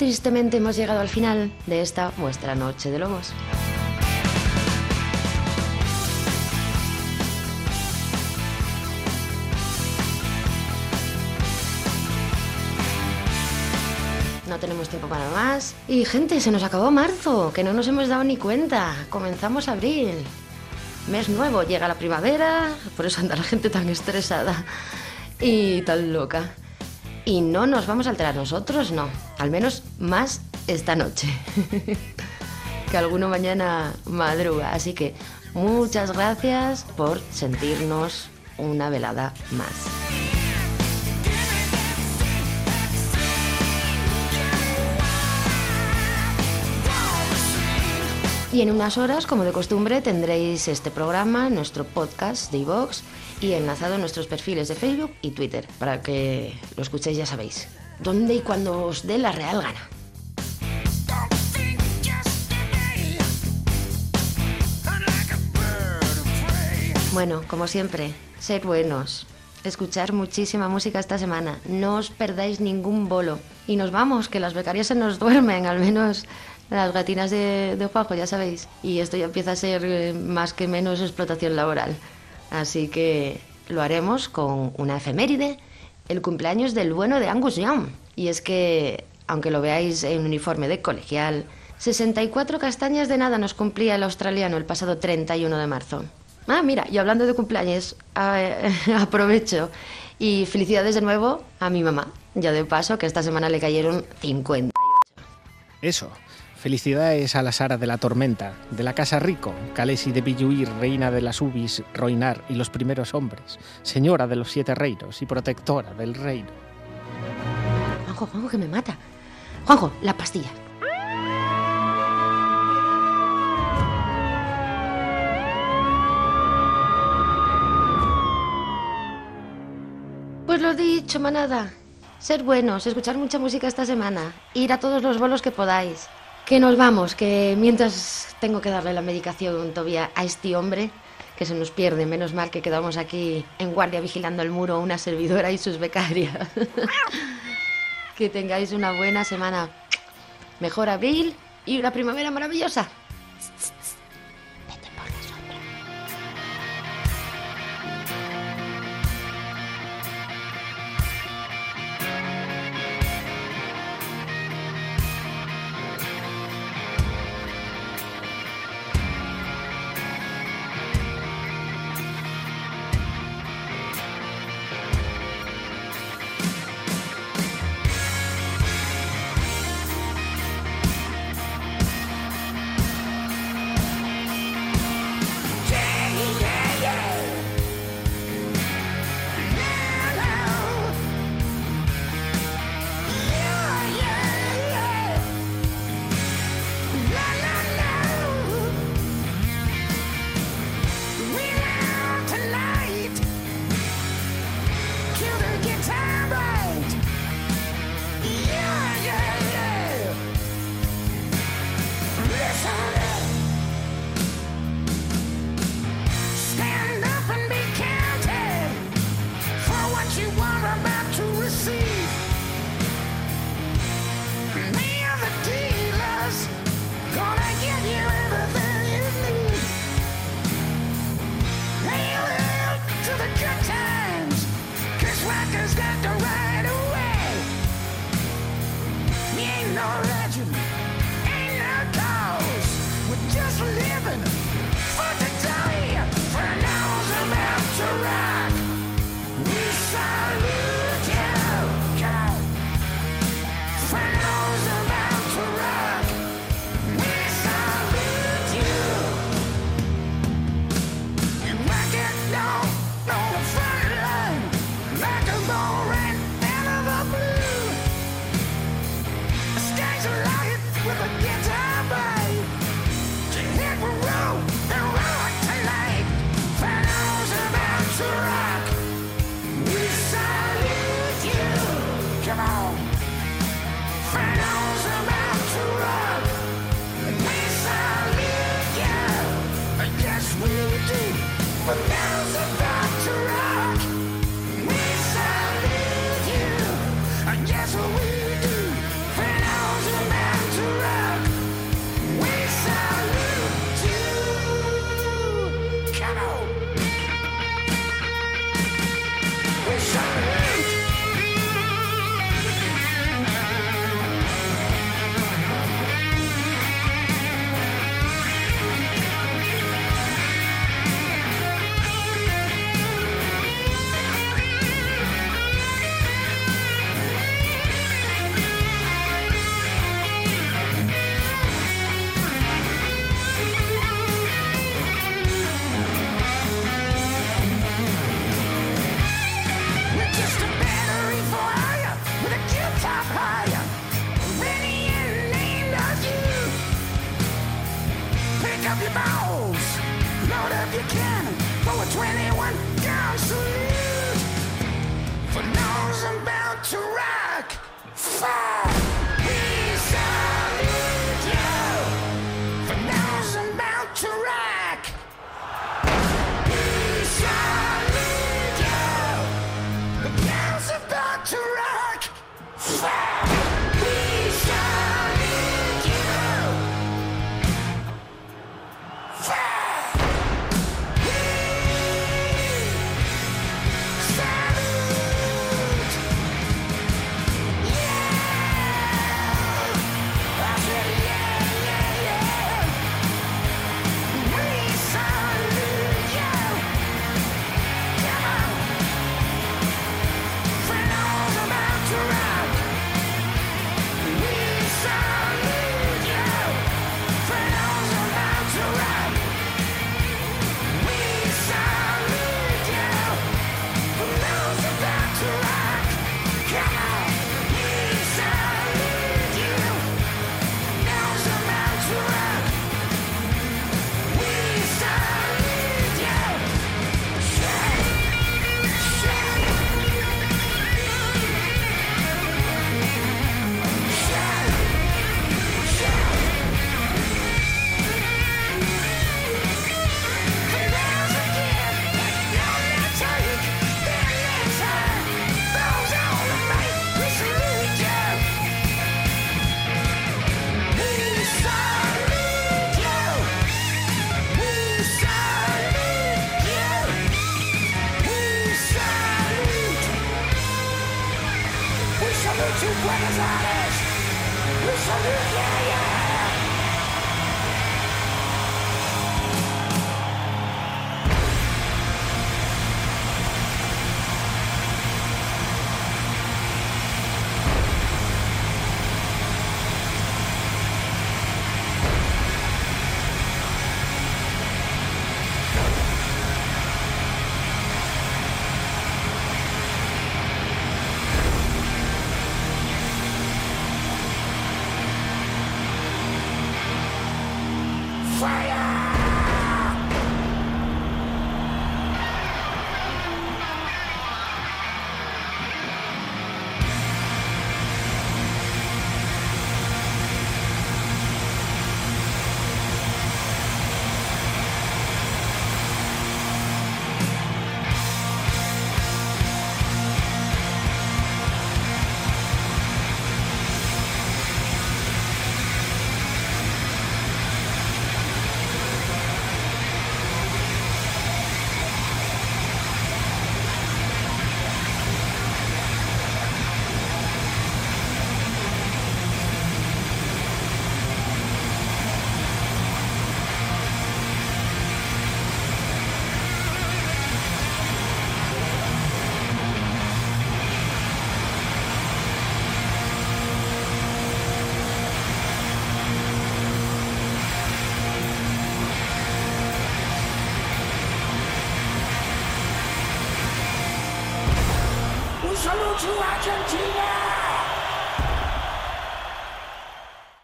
Tristemente hemos llegado al final de esta vuestra noche de lobos. No tenemos tiempo para más. Y gente, se nos acabó marzo, que no nos hemos dado ni cuenta. Comenzamos abril. Mes nuevo, llega la primavera, por eso anda la gente tan estresada y tan loca. Y no nos vamos a alterar nosotros, no. Al menos más esta noche. que alguno mañana madruga. Así que muchas gracias por sentirnos una velada más. Y en unas horas, como de costumbre, tendréis este programa, nuestro podcast de iVox y enlazado en nuestros perfiles de Facebook y Twitter, para que lo escuchéis, ya sabéis, dónde y cuando os dé la real gana. Bueno, como siempre, sed buenos. Escuchar muchísima música esta semana. No os perdáis ningún bolo. Y nos vamos, que las becarias se nos duermen, al menos las gatinas de, de Juanjo, ya sabéis. Y esto ya empieza a ser eh, más que menos explotación laboral. Así que lo haremos con una efeméride, el cumpleaños del bueno de Angus Young. Y es que, aunque lo veáis en uniforme de colegial, 64 castañas de nada nos cumplía el australiano el pasado 31 de marzo. Ah, mira, y hablando de cumpleaños, a- aprovecho y felicidades de nuevo a mi mamá. Ya de paso, que esta semana le cayeron 50. Eso. Felicidades a la Sara de la Tormenta, de la Casa Rico, Calesi de Billuir, reina de las Ubis, Roinar y los primeros hombres, señora de los siete reinos y protectora del reino. Juanjo, Juanjo, que me mata. Juanjo, la pastilla. Pues lo dicho, manada. Ser buenos, escuchar mucha música esta semana, ir a todos los bolos que podáis. Que nos vamos, que mientras tengo que darle la medicación todavía a este hombre, que se nos pierde, menos mal que quedamos aquí en guardia vigilando el muro una servidora y sus becarias. que tengáis una buena semana. Mejor abril y una primavera maravillosa.